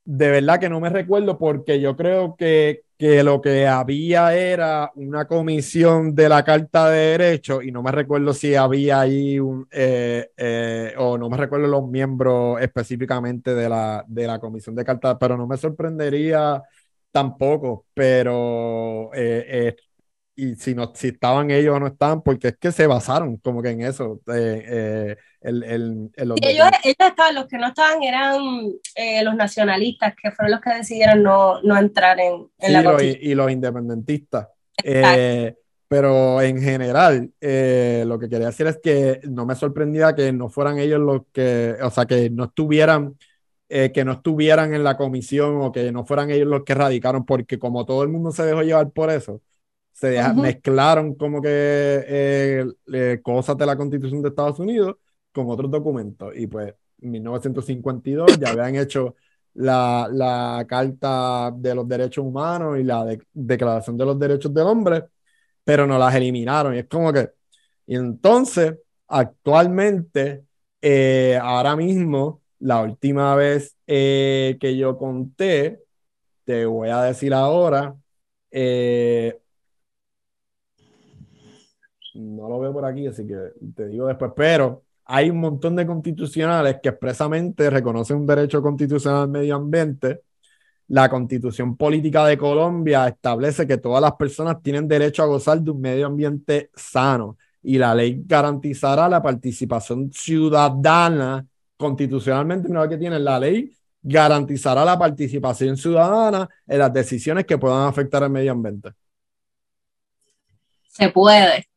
A: de verdad que no me recuerdo porque yo creo que, que, lo que había era una comisión de la Carta de Derecho y no me recuerdo si había ahí un, eh, eh, o no me recuerdo los miembros específicamente de la, de la comisión de Carta, pero no me sorprendería tampoco, pero eh, y si, no, si estaban ellos o no estaban, porque es que se basaron como que en eso. Eh, eh, el, el,
B: ellos, ellos, estaban, los que no estaban eran eh, los nacionalistas, que fueron los que decidieron no, no entrar en, en la
A: y, y, los independentistas. pero en general, lo que quería decir es que no me sorprendía que no fueran ellos los que, o sea, que no estuvieran. que no estuvieran en la comisión o que no fueran ellos los que radicaron, porque como todo el mundo se dejó llevar por eso, se mezclaron como que eh, eh, cosas de la Constitución de Estados Unidos con otros documentos. Y pues en 1952 ya habían hecho la, la, Carta de los Derechos Humanos y la Declaración de los Derechos del Hombre, pero no las eliminaron. Y es como que, y entonces, actualmente, eh, ahora mismo, la última vez que yo conté, te voy a decir ahora, eh, no lo veo por aquí, así que te digo después, pero hay un montón de constitucionales que expresamente reconocen un derecho constitucional al medio ambiente. La constitución política de Colombia establece que todas las personas tienen derecho a gozar de un medio ambiente sano y la ley garantizará la participación ciudadana constitucionalmente, una vez que tiene la ley, garantizará la participación ciudadana en las decisiones que puedan afectar al medio ambiente.
B: Se puede.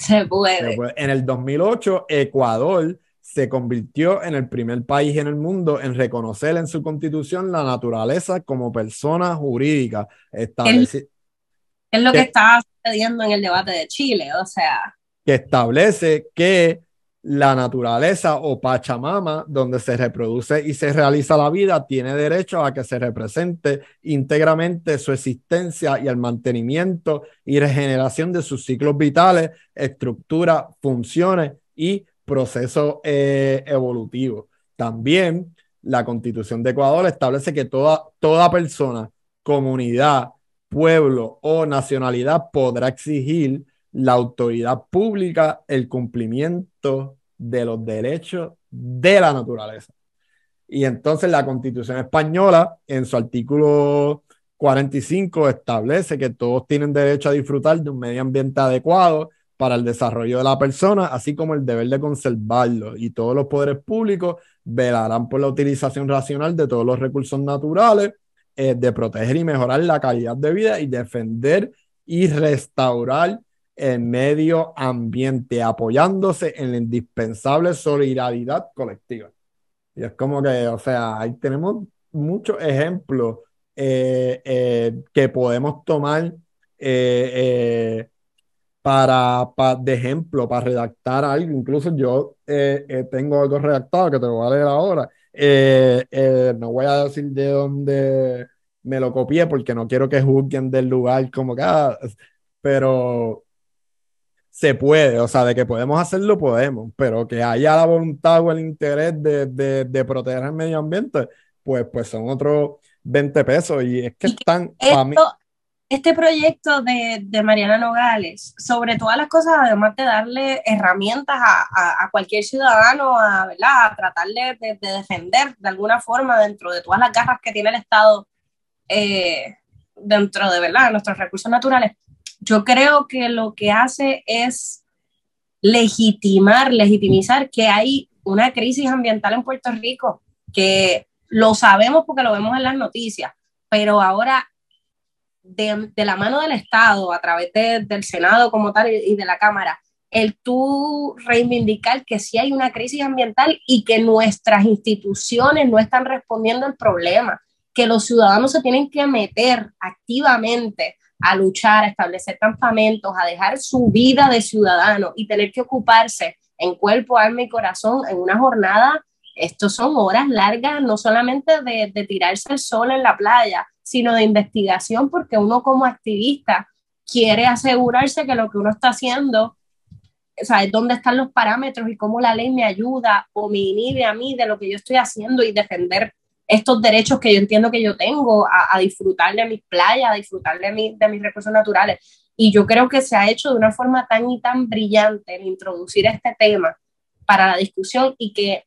B: Se puede.
A: En el 2008, Ecuador se convirtió en el primer país en el mundo en reconocer en su constitución la naturaleza como persona jurídica.
B: Es, es lo que, que está sucediendo en el debate de Chile, o sea.
A: Que establece que la naturaleza o Pachamama, donde se reproduce y se realiza la vida, tiene derecho a que se represente íntegramente su existencia y el mantenimiento y regeneración de sus ciclos vitales, estructura, funciones y procesos eh, evolutivos. También la Constitución de Ecuador establece que toda, toda persona, comunidad, pueblo o nacionalidad podrá exigir la autoridad pública el cumplimiento de los derechos de la naturaleza. Y entonces la Constitución española, en su artículo 45, establece que todos tienen derecho a disfrutar de un medio ambiente adecuado para el desarrollo de la persona, así como el deber de conservarlo. Y todos los poderes públicos velarán por la utilización racional de todos los recursos naturales, eh, de proteger y mejorar la calidad de vida y defender y restaurar el medio ambiente, apoyándose en la indispensable solidaridad colectiva. Y es como que, o sea, ahí tenemos muchos ejemplos eh, eh, que podemos tomar eh, para, de ejemplo, para redactar algo. Incluso yo tengo algo redactado que te lo voy a leer ahora. no voy a decir de dónde me lo copié porque no quiero que juzguen del lugar como que, ah, pero se puede, o sea, de que podemos hacerlo, podemos, pero que haya la voluntad o el interés de, de, proteger el medio ambiente, pues, pues son otros 20 pesos y es que están...
B: este proyecto de, de, Mariana Nogales, sobre todas las cosas, además de darle herramientas a, a, cualquier ciudadano a, ¿verdad? a tratar de, de, defender de alguna forma dentro de todas las garras que tiene el Estado eh, dentro de ¿verdad? nuestros recursos naturales, yo creo que lo que hace es legitimar, legitimizar que hay una crisis ambiental en Puerto Rico, que lo sabemos porque lo vemos en las noticias, pero ahora de, la mano del Estado, a través del Senado como tal y, de la Cámara, el tú reivindicar que sí hay una crisis ambiental y que nuestras instituciones no están respondiendo al problema, que los ciudadanos se tienen que meter activamente a luchar, a establecer campamentos, a dejar su vida de ciudadano y tener que ocuparse en cuerpo, alma y corazón en una jornada. Estos son horas largas, no solamente de, tirarse el sol en la playa, sino de investigación, porque uno como activista quiere asegurarse que lo que uno está haciendo, o sea, dónde están los parámetros y cómo la ley me ayuda o me inhibe a mí de lo que yo estoy haciendo y defender estos derechos que yo entiendo que yo tengo a, disfrutar de mis playas, a disfrutar de, de mis recursos naturales. Y yo creo que se ha hecho de una forma tan y tan brillante el introducir este tema para la discusión y que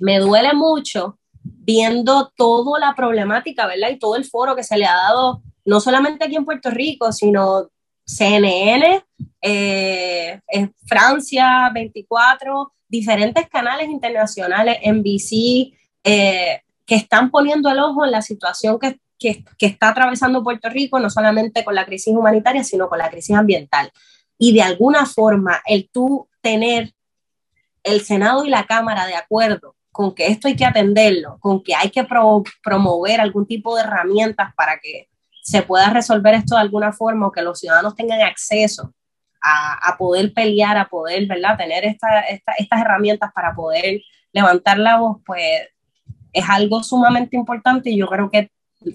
B: me duele mucho viendo toda la problemática, ¿verdad? Y todo el foro que se le ha dado, no solamente aquí en Puerto Rico, sino CNN, eh, Francia 24, diferentes canales internacionales, NBC, eh, que están poniendo el ojo en la situación que, que, que, está atravesando Puerto Rico, no solamente con la crisis humanitaria, sino con la crisis ambiental. Y de alguna forma, el tú tener el Senado y la Cámara de acuerdo con que esto hay que atenderlo, con que hay que pro, promover algún tipo de herramientas para que se pueda resolver esto de alguna forma o que los ciudadanos tengan acceso a, a poder pelear, a poder, ¿verdad?, tener esta, esta, estas herramientas para poder levantar la voz, pues es algo sumamente importante y yo creo que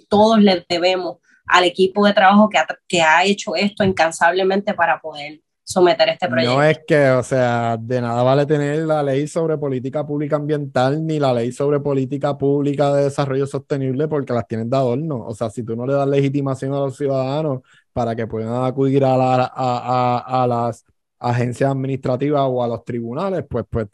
B: todos le debemos al equipo de trabajo que ha, que ha hecho esto incansablemente para poder someter este proyecto.
A: No es que, o sea, de nada vale tener la ley sobre política pública ambiental ni la ley sobre política pública de desarrollo sostenible porque las tienen de adorno. O sea, si tú no le das legitimación a los ciudadanos para que puedan acudir a, la, a, a, las agencias administrativas o a los tribunales, pues, pues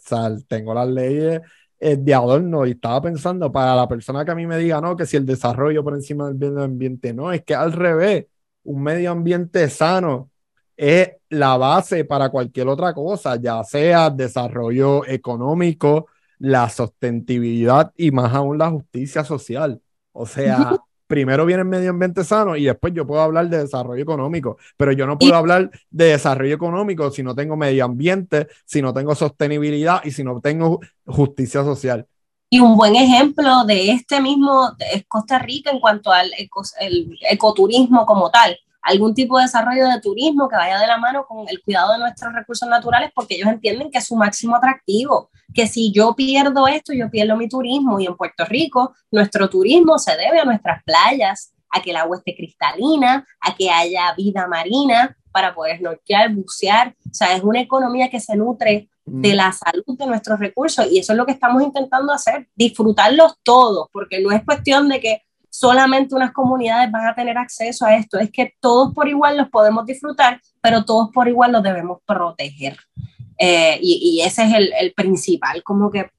A: tengo las leyes de adorno y estaba pensando para la persona que a mí me diga, no, que si el desarrollo por encima del medio ambiente, no, es que al revés, un medio ambiente sano es la base para cualquier otra cosa, ya sea desarrollo económico, la sostenibilidad y más aún la justicia social. O sea, primero viene el medio ambiente sano y después yo puedo hablar de desarrollo económico, pero yo no puedo hablar de desarrollo económico si no tengo medio ambiente, si no tengo sostenibilidad y si no tengo justicia social.
B: Y un buen ejemplo de este mismo es Costa Rica en cuanto al ecoturismo como tal algún tipo de desarrollo de turismo que vaya de la mano con el cuidado de nuestros recursos naturales, porque ellos entienden que es su máximo atractivo, que si yo pierdo esto, yo pierdo mi turismo. Y en Puerto Rico, nuestro turismo se debe a nuestras playas, a que el agua esté cristalina, a que haya vida marina para poder snorkear, bucear. O sea, es una economía que se nutre de mm. la salud de nuestros recursos y eso es lo que estamos intentando hacer, disfrutarlos todos, porque no es cuestión de que solamente unas comunidades van a tener acceso a esto, es que todos por igual los podemos disfrutar, pero todos por igual los debemos proteger. Eh, y, ese es el, principal, como que,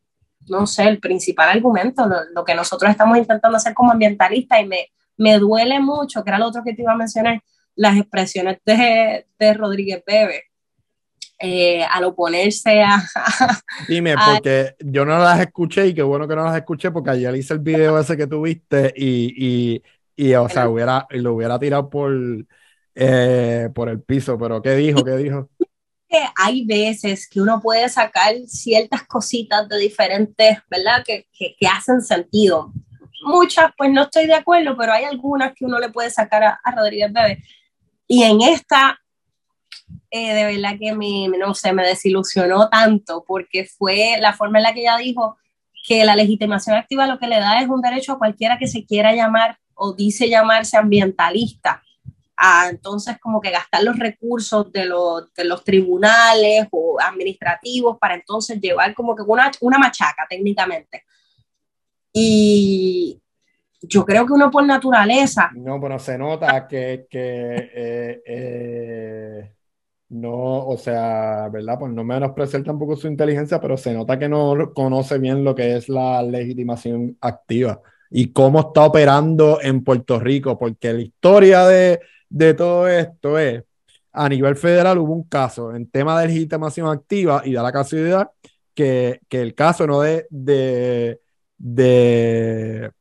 B: no sé, el principal argumento, lo, que nosotros estamos intentando hacer como ambientalistas y me, me duele mucho, que era lo otro que te iba a mencionar, las expresiones de, de Rodríguez Bebe, eh, al oponerse a...
A: Dime, porque yo no las escuché y qué bueno que no las escuché porque ayer hice el video ese que tuviste y, y, y o sea, hubiera, lo hubiera tirado por... eh, por el piso, pero ¿qué dijo? ¿Qué dijo?
B: hay veces que uno puede sacar ciertas cositas de diferentes, ¿verdad? Que, que, hacen sentido. Muchas, pues no estoy de acuerdo, pero hay algunas que uno le puede sacar a, a Rodríguez Bebe. Y en esta, eh, de verdad que me, no sé, me desilusionó tanto porque fue la forma en la que ella dijo que la legitimación activa lo que le da es un derecho a cualquiera que se quiera llamar o dice llamarse ambientalista. A, entonces como que gastar los recursos de los, de los tribunales o administrativos para entonces llevar como que una, una machaca técnicamente. Y yo creo que uno por naturaleza...
A: No, pero se nota que, que eh, eh, no, o sea, ¿verdad? Pues no menospreciar tampoco su inteligencia, pero se nota que no conoce bien lo que es la legitimación activa y cómo está operando en Puerto Rico, porque la historia de, de todo esto es, a nivel federal hubo un caso en tema de legitimación activa y da la casualidad que, que el caso no de, de, de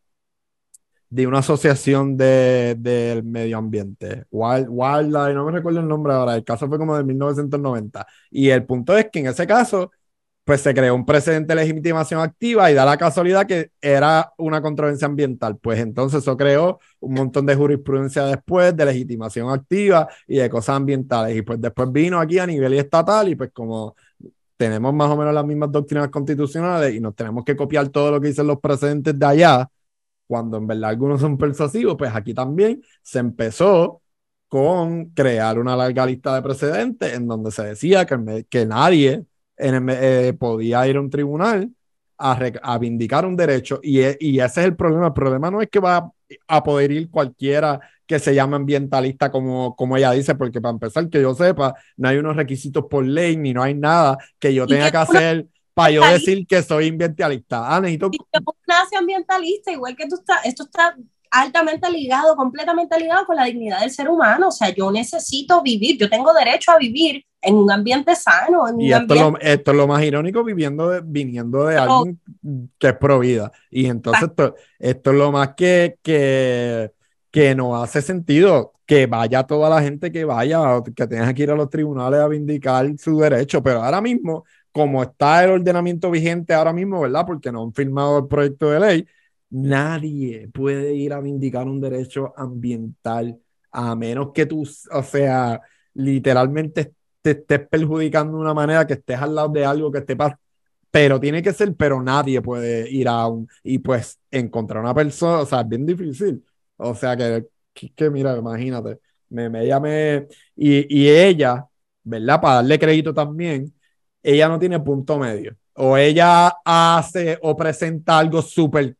A: de una asociación del de, medio ambiente, Wild, Wildlife, no me recuerdo el nombre ahora, el caso fue como de 1990. Y el punto es que en ese caso, pues se creó un precedente de legitimación activa y da la casualidad que era una controversia ambiental. Pues entonces eso creó un montón de jurisprudencia después de legitimación activa y de cosas ambientales. Y pues después vino aquí a nivel estatal y pues como tenemos más o menos las mismas doctrinas constitucionales y nos tenemos que copiar todo lo que dicen los precedentes de allá, cuando en verdad algunos son persuasivos, pues aquí también se empezó con crear una larga lista de precedentes en donde se decía que, que nadie en eh, podía ir a un tribunal a, a vindicar un derecho y, e, y, ese es el problema. El problema no es que va a poder ir cualquiera que se llame ambientalista como, como ella dice, porque para empezar, que yo sepa, no hay unos requisitos por ley ni no hay nada que yo tenga que hacer para yo decir que soy ambientalista. Ah, necesito...
B: nace ambientalista, igual que tú estás, esto está altamente ligado, completamente ligado con la dignidad del ser humano. O sea, yo necesito vivir, yo tengo derecho a vivir en un ambiente sano. En
A: y esto, Es lo, esto, es lo, más irónico viviendo de, viniendo de alguien que es pro vida. Y entonces esto, esto, es lo más que, que, que no hace sentido que vaya toda la gente que vaya, que tenga que ir a los tribunales a vindicar su derecho, pero ahora mismo como está el ordenamiento vigente ahora mismo, ¿verdad? Porque no han firmado el proyecto de ley, nadie puede ir a vindicar un derecho ambiental a menos que tú, o sea, literalmente te estés perjudicando de una manera que estés al lado de algo que esté pasando. Pero tiene que ser, pero nadie puede ir a un, y pues encontrar una persona, o sea, es bien difícil. O sea, que, que, mira, imagínate, me, me llamé, y, y ella, ¿verdad? Para darle crédito también, ella no tiene punto medio. O ella hace o presenta algo súper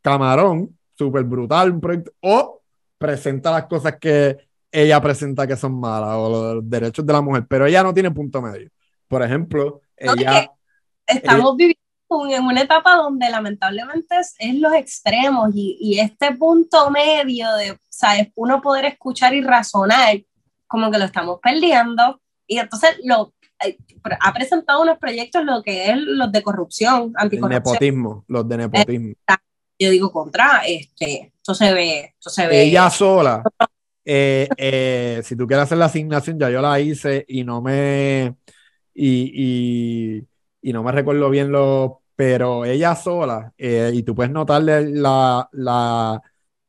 A: camarón, súper brutal, un proyecto, o presenta las cosas que ella presenta que son malas o los derechos de la mujer, pero ella no tiene punto medio. Por ejemplo, ella...
B: estamos viviendo en una etapa donde lamentablemente es, los extremos y, y, este punto medio de, ¿sabes? Uno poder escuchar y razonar, como que lo estamos perdiendo. Y entonces lo, ha presentado unos proyectos lo que es los de corrupción, anticorrupción.
A: nepotismo, los de nepotismo.
B: Yo digo contra, este, esto se ve, esto se ve.
A: Ella sola, eh, eh, si tú quieres hacer la asignación, ya yo la hice y no me, y, y, y no me recuerdo bien lo, pero ella sola, eh, y tú puedes notarle la, la,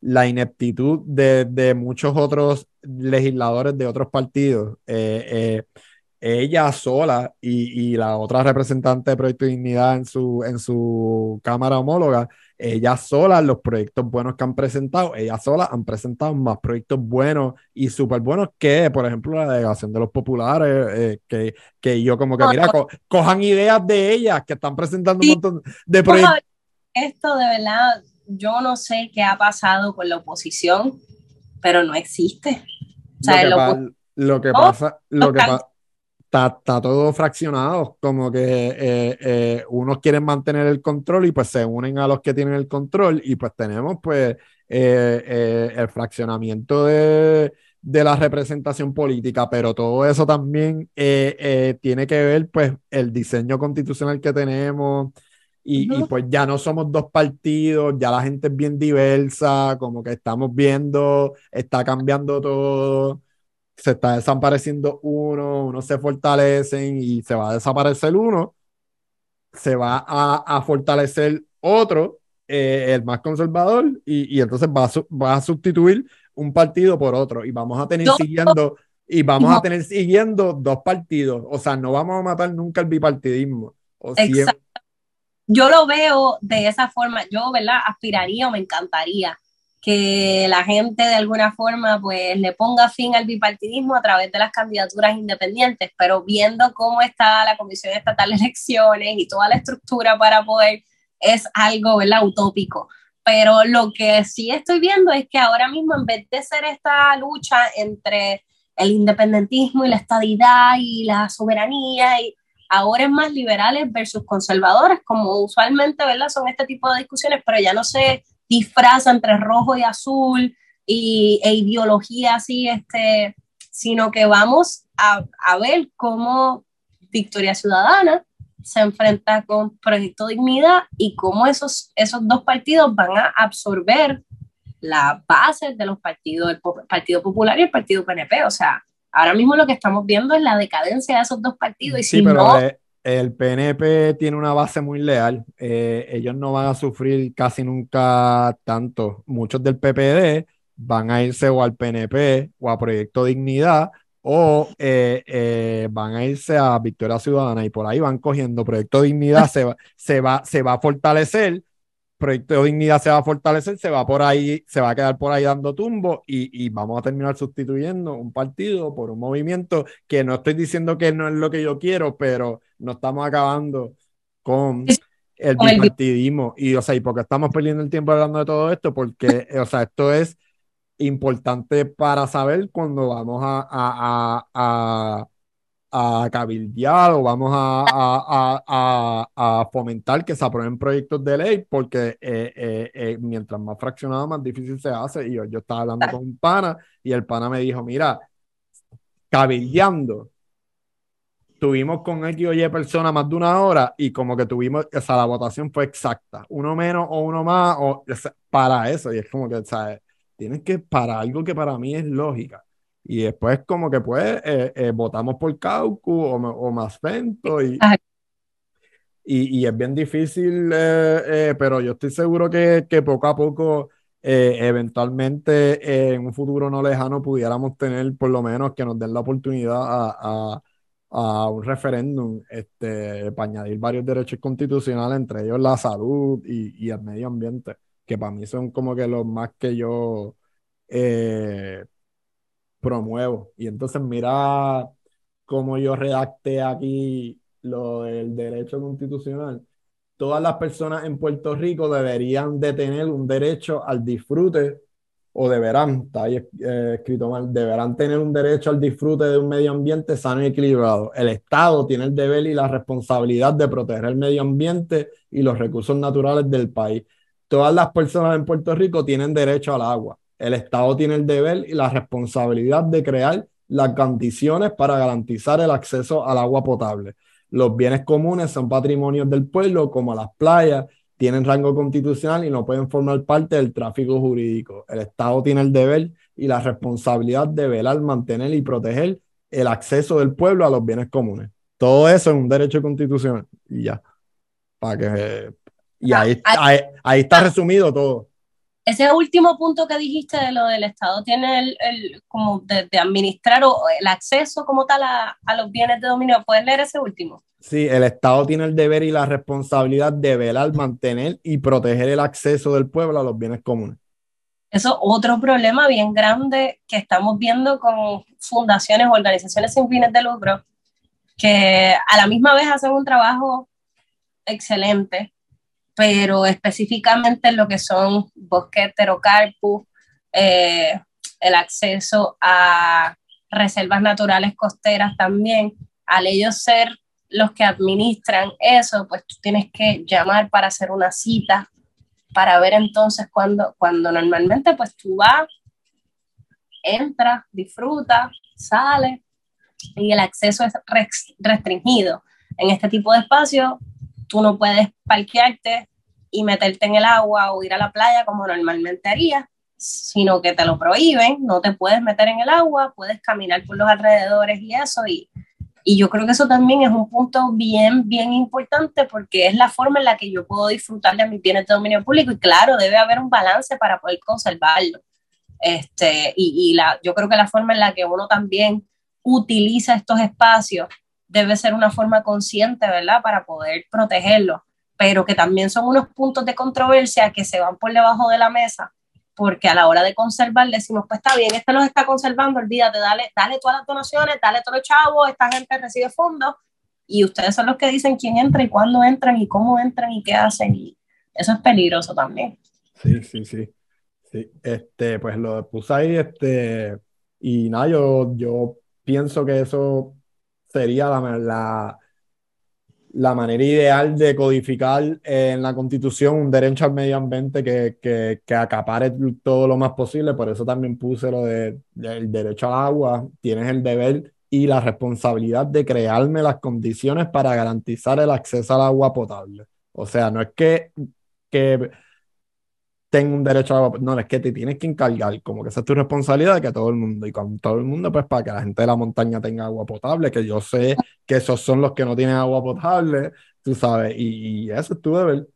A: la ineptitud de, de, muchos otros legisladores de otros partidos. Ella sola y, y, la otra representante de Proyecto Dignidad en su, en su cámara homóloga, ella sola, los proyectos buenos que han presentado, ella sola han presentado más proyectos buenos y súper buenos que, por ejemplo, la delegación de los populares, eh, que, que, yo como que, mira, cojan ideas de ellas que están presentando un montón de proyectos.
B: Esto de verdad, yo no sé qué ha pasado con la oposición, pero no existe.
A: O sea, lo, que, pasa, lo que pasa Está, todo fraccionado, como que eh, eh, unos quieren mantener el control y pues se unen a los que tienen el control y pues tenemos pues eh, el fraccionamiento de, de, la representación política, pero todo eso también tiene que ver pues el diseño constitucional que tenemos y, y, pues ya no somos dos partidos, ya la gente es bien diversa, como que estamos viendo, está cambiando todo se está desapareciendo uno, uno se fortalecen y se va a desaparecer uno, se va a, fortalecer otro, eh, el más conservador, y, entonces va a, va a, sustituir un partido por otro. Y vamos a tener siguiendo y vamos a tener siguiendo dos partidos, o sea, no vamos a matar nunca el bipartidismo.
B: Yo lo veo de esa forma, yo, ¿verdad? Aspiraría o me encantaría que la gente de alguna forma pues le ponga fin al bipartidismo a través de las candidaturas independientes, pero viendo cómo está la Comisión Estatal de Elecciones y toda la estructura para poder, es algo, ¿verdad? Utópico. Pero lo que sí estoy viendo es que ahora mismo en vez de ser esta lucha entre el independentismo y la estadidad y la soberanía y ahora es más liberales versus conservadores, como usualmente, ¿verdad? Son este tipo de discusiones, pero ya no sé disfraza entre rojo y azul y, e ideología así, este, sino que vamos a, a ver cómo Victoria Ciudadana se enfrenta con Proyecto Dignidad y cómo esos, esos dos partidos van a absorber las bases de los partidos, el Partido Popular y el Partido PNP. O sea, ahora mismo lo que estamos viendo es la decadencia de esos dos partidos. Y
A: sí, pero no, el PNP tiene una base muy leal. Eh, ellos no van a sufrir casi nunca tanto. Muchos del PPD van a irse o al PNP o a Proyecto Dignidad o eh, eh, van a irse a Victoria Ciudadana y por ahí van cogiendo. Proyecto Dignidad se va, se va, se va a fortalecer Proyecto Dignidad se va a fortalecer, se va por ahí, se va a quedar por ahí dando tumbo y, y, vamos a terminar sustituyendo un partido por un movimiento que no estoy diciendo que no es lo que yo quiero, pero no estamos acabando con el bipartidismo. Y, o sea, ¿y por qué estamos perdiendo el tiempo hablando de todo esto? Porque, o sea, esto es importante para saber cuando vamos a, a, a a cabildear o vamos a, a, a, fomentar que se aprueben proyectos de ley porque eh, eh, eh, mientras más fraccionado, más difícil se hace. Y yo, yo estaba hablando con un pana y el pana me dijo, mira, cabildeando, tuvimos con X o Y personas más de una hora y como que tuvimos, o sea, la votación fue exacta, uno menos o uno más, o, para eso. Y es como que, ¿sabes? Tienes que, para algo que para mí es lógica y después como que pues eh, eh, votamos por Caucu o, o más Fento y, y, y, es bien difícil, eh, pero yo estoy seguro que, que poco a poco, eventualmente en un futuro no lejano pudiéramos tener por lo menos que nos den la oportunidad a, a, a un referéndum este, para añadir varios derechos constitucionales, entre ellos la salud y, el medio ambiente, que para mí son como que los más que yo... Eh, promuevo. Y entonces mira cómo yo redacté aquí lo del derecho constitucional. Todas las personas en Puerto Rico deberían de tener un derecho al disfrute o deberán, está eh, escrito deberán tener un derecho al disfrute de un medio ambiente sano y equilibrado. El Estado tiene el deber y la responsabilidad de proteger el medio ambiente y los recursos naturales del país. Todas las personas en Puerto Rico tienen derecho al agua. El Estado tiene el deber y la responsabilidad de crear las condiciones para garantizar el acceso al agua potable. Los bienes comunes son patrimonios del pueblo, como las playas, tienen rango constitucional y no pueden formar parte del tráfico jurídico. El Estado tiene el deber y la responsabilidad de velar, mantener y proteger el acceso del pueblo a los bienes comunes. Todo eso es un derecho constitucional y ya. Para que, y ah, ahí, ahí está resumido todo
B: ese último punto que dijiste de lo del Estado tiene el, como de, administrar o el acceso como tal a, los bienes de dominio. ¿Puedes leer ese último?
A: Sí, el Estado tiene el deber y la responsabilidad de velar, mantener y proteger el acceso del pueblo a los bienes comunes.
B: Eso es otro problema bien grande que estamos viendo con fundaciones o organizaciones sin fines de lucro, que a la misma vez hacen un trabajo excelente, pero específicamente lo que son bosques heterocarpus, eh, el acceso a reservas naturales costeras también, al ellos ser los que administran eso, pues tú tienes que llamar para hacer una cita, para ver entonces cuando, cuando normalmente pues tú vas, entras, disfrutas, sales y el acceso es restringido. En este tipo de espacio tú no puedes parquearte y meterte en el agua o ir a la playa como normalmente harías, sino que te lo prohíben, no te puedes meter en el agua, puedes caminar por los alrededores y eso, y, y yo creo que eso también es un punto bien, bien importante porque es la forma en la que yo puedo disfrutar de mis bienes de dominio público y claro, debe haber un balance para poder conservarlo. Este, y, y la, yo creo que la forma en la que uno también utiliza estos espacios debe ser una forma consciente, ¿verdad? Para poder protegerlos, pero que también son unos puntos de controversia que se van por debajo de la mesa porque a la hora de conservar decimos, pues está bien, este los está conservando, olvídate, dale, dale todas las donaciones, dale todos los chavos, esta gente recibe fondos, y ustedes son los que dicen quién entra y cuándo entran y cómo entran y qué hacen, y eso es peligroso también.
A: Sí, sí, sí. sí. Este, pues lo puse ahí, este, y nada, yo, yo pienso que eso sería la, la manera ideal de codificar en la Constitución un derecho al medio ambiente que, que, que, acapare todo lo más posible. Por eso también puse lo del de, derecho al agua. Tienes el deber y la responsabilidad de crearme las condiciones para garantizar el acceso al agua potable. O sea, no es que, que tengo un derecho a no, es que te tienes que encargar, como que esa es tu responsabilidad de que todo el mundo, y con todo el mundo, pues para que la gente de la montaña tenga agua potable, que yo sé que esos son los que no tienen agua potable, tú sabes, y, eso es tu deber.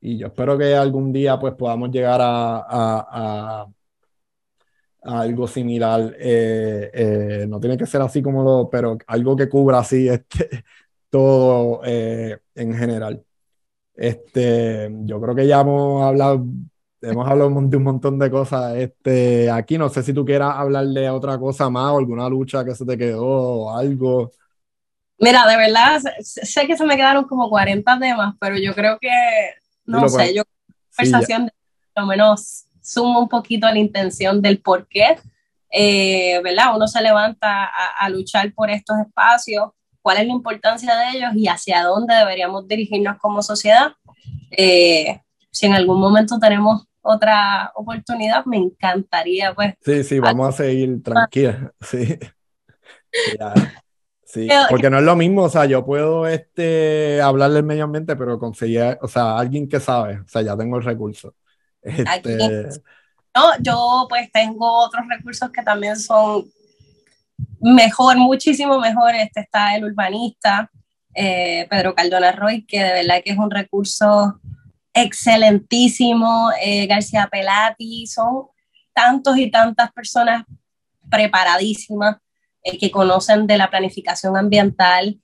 A: Y yo espero que algún día pues podamos llegar a, a, a, algo similar. Eh, eh, no tiene que ser así como lo, pero algo que cubra así este, todo eh, en general. Este, yo creo que ya hemos hablado, hemos hablado de un montón de cosas este, aquí. No sé si tú quieras hablar de otra cosa más o alguna lucha que se te quedó o algo.
B: Mira, de verdad, sé que se me quedaron como 40 temas, pero yo creo que, no sé, pues. yo conversación de, lo menos sumo un poquito a la intención del por qué, eh, ¿verdad? Uno se levanta a, a luchar por estos espacios cuál es la importancia de ellos y hacia dónde deberíamos dirigirnos como sociedad. Eh, si en algún momento tenemos otra oportunidad, me encantaría, pues.
A: Sí, sí, vamos a seguir tranquilos, sí. Sí, porque no es lo mismo, o sea, yo puedo este, hablar del medio ambiente, pero conseguir, o sea, alguien que sabe, o sea, ya tengo el recurso. Este...
B: No, yo pues tengo otros recursos que también son mejor, muchísimo mejor. Este está el urbanista, eh, Pedro Caldona Roy, que de verdad que es un recurso excelentísimo. Eh, García Pelati, son tantos y tantas personas preparadísimas eh, que conocen de la planificación ambiental,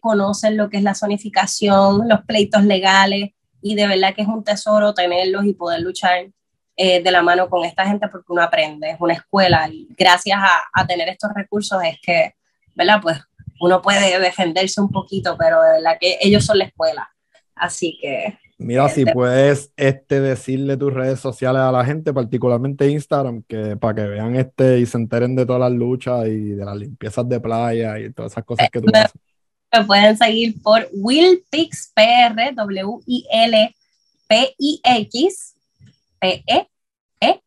B: conocen lo que es la zonificación, los pleitos legales, y de verdad que es un tesoro tenerlos y poder luchar eh, de la mano con esta gente porque uno aprende, es una escuela y gracias a, tener estos recursos es que, ¿verdad? Pues uno puede defenderse un poquito, pero de verdad que ellos son la escuela. Así que...
A: Mira, si puedes este, decirle tus redes sociales a la gente, particularmente Instagram, que para que vean este y se enteren de todas las luchas y de las limpiezas de playa y todas esas cosas que tú
B: haces. Me pueden seguir por WillPixPR, W-I-L-P-I-X, P-E-E-R-R-E,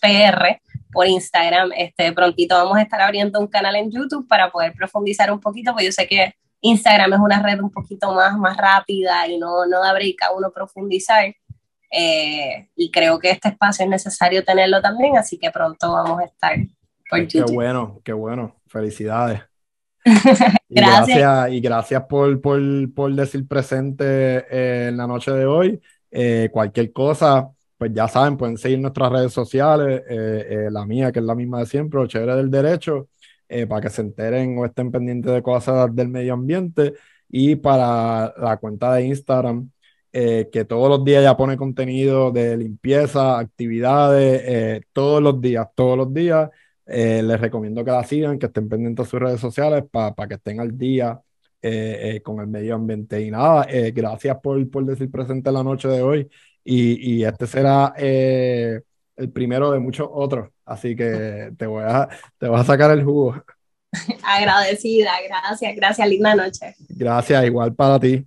B: PR por Instagram. Este, prontito vamos a estar abriendo un canal en YouTube para poder profundizar un poquito, porque yo sé que Instagram es una red un poquito más, más rápida y no, no da break a uno profundizar. Eh, y creo que este espacio es necesario tenerlo también, así que pronto vamos a estar
A: por YouTube. Qué bueno, qué bueno. Felicidades. gracias. Y gracias, y gracias por, por, por decir presente eh, en la noche de hoy. Eh, cualquier cosa, pues ya saben, pueden seguir nuestras redes sociales, eh, eh, la mía, que es la misma de siempre, o Chévere del Derecho, para que se enteren o estén pendientes de cosas del medio ambiente, y para la cuenta de Instagram, que todos los días ya pone contenido de limpieza, actividades, todos los días, todos los días. les recomiendo que la sigan, que estén pendientes de sus redes sociales para que estén al día eh, eh, con el medio ambiente. Y nada, eh, gracias por, por, decir presente la noche de hoy. Y, y este será el primero de muchos otros. Así que te voy a, te voy a sacar el jugo.
B: Agradecida, gracias, gracias, linda noche.
A: Gracias, igual para ti.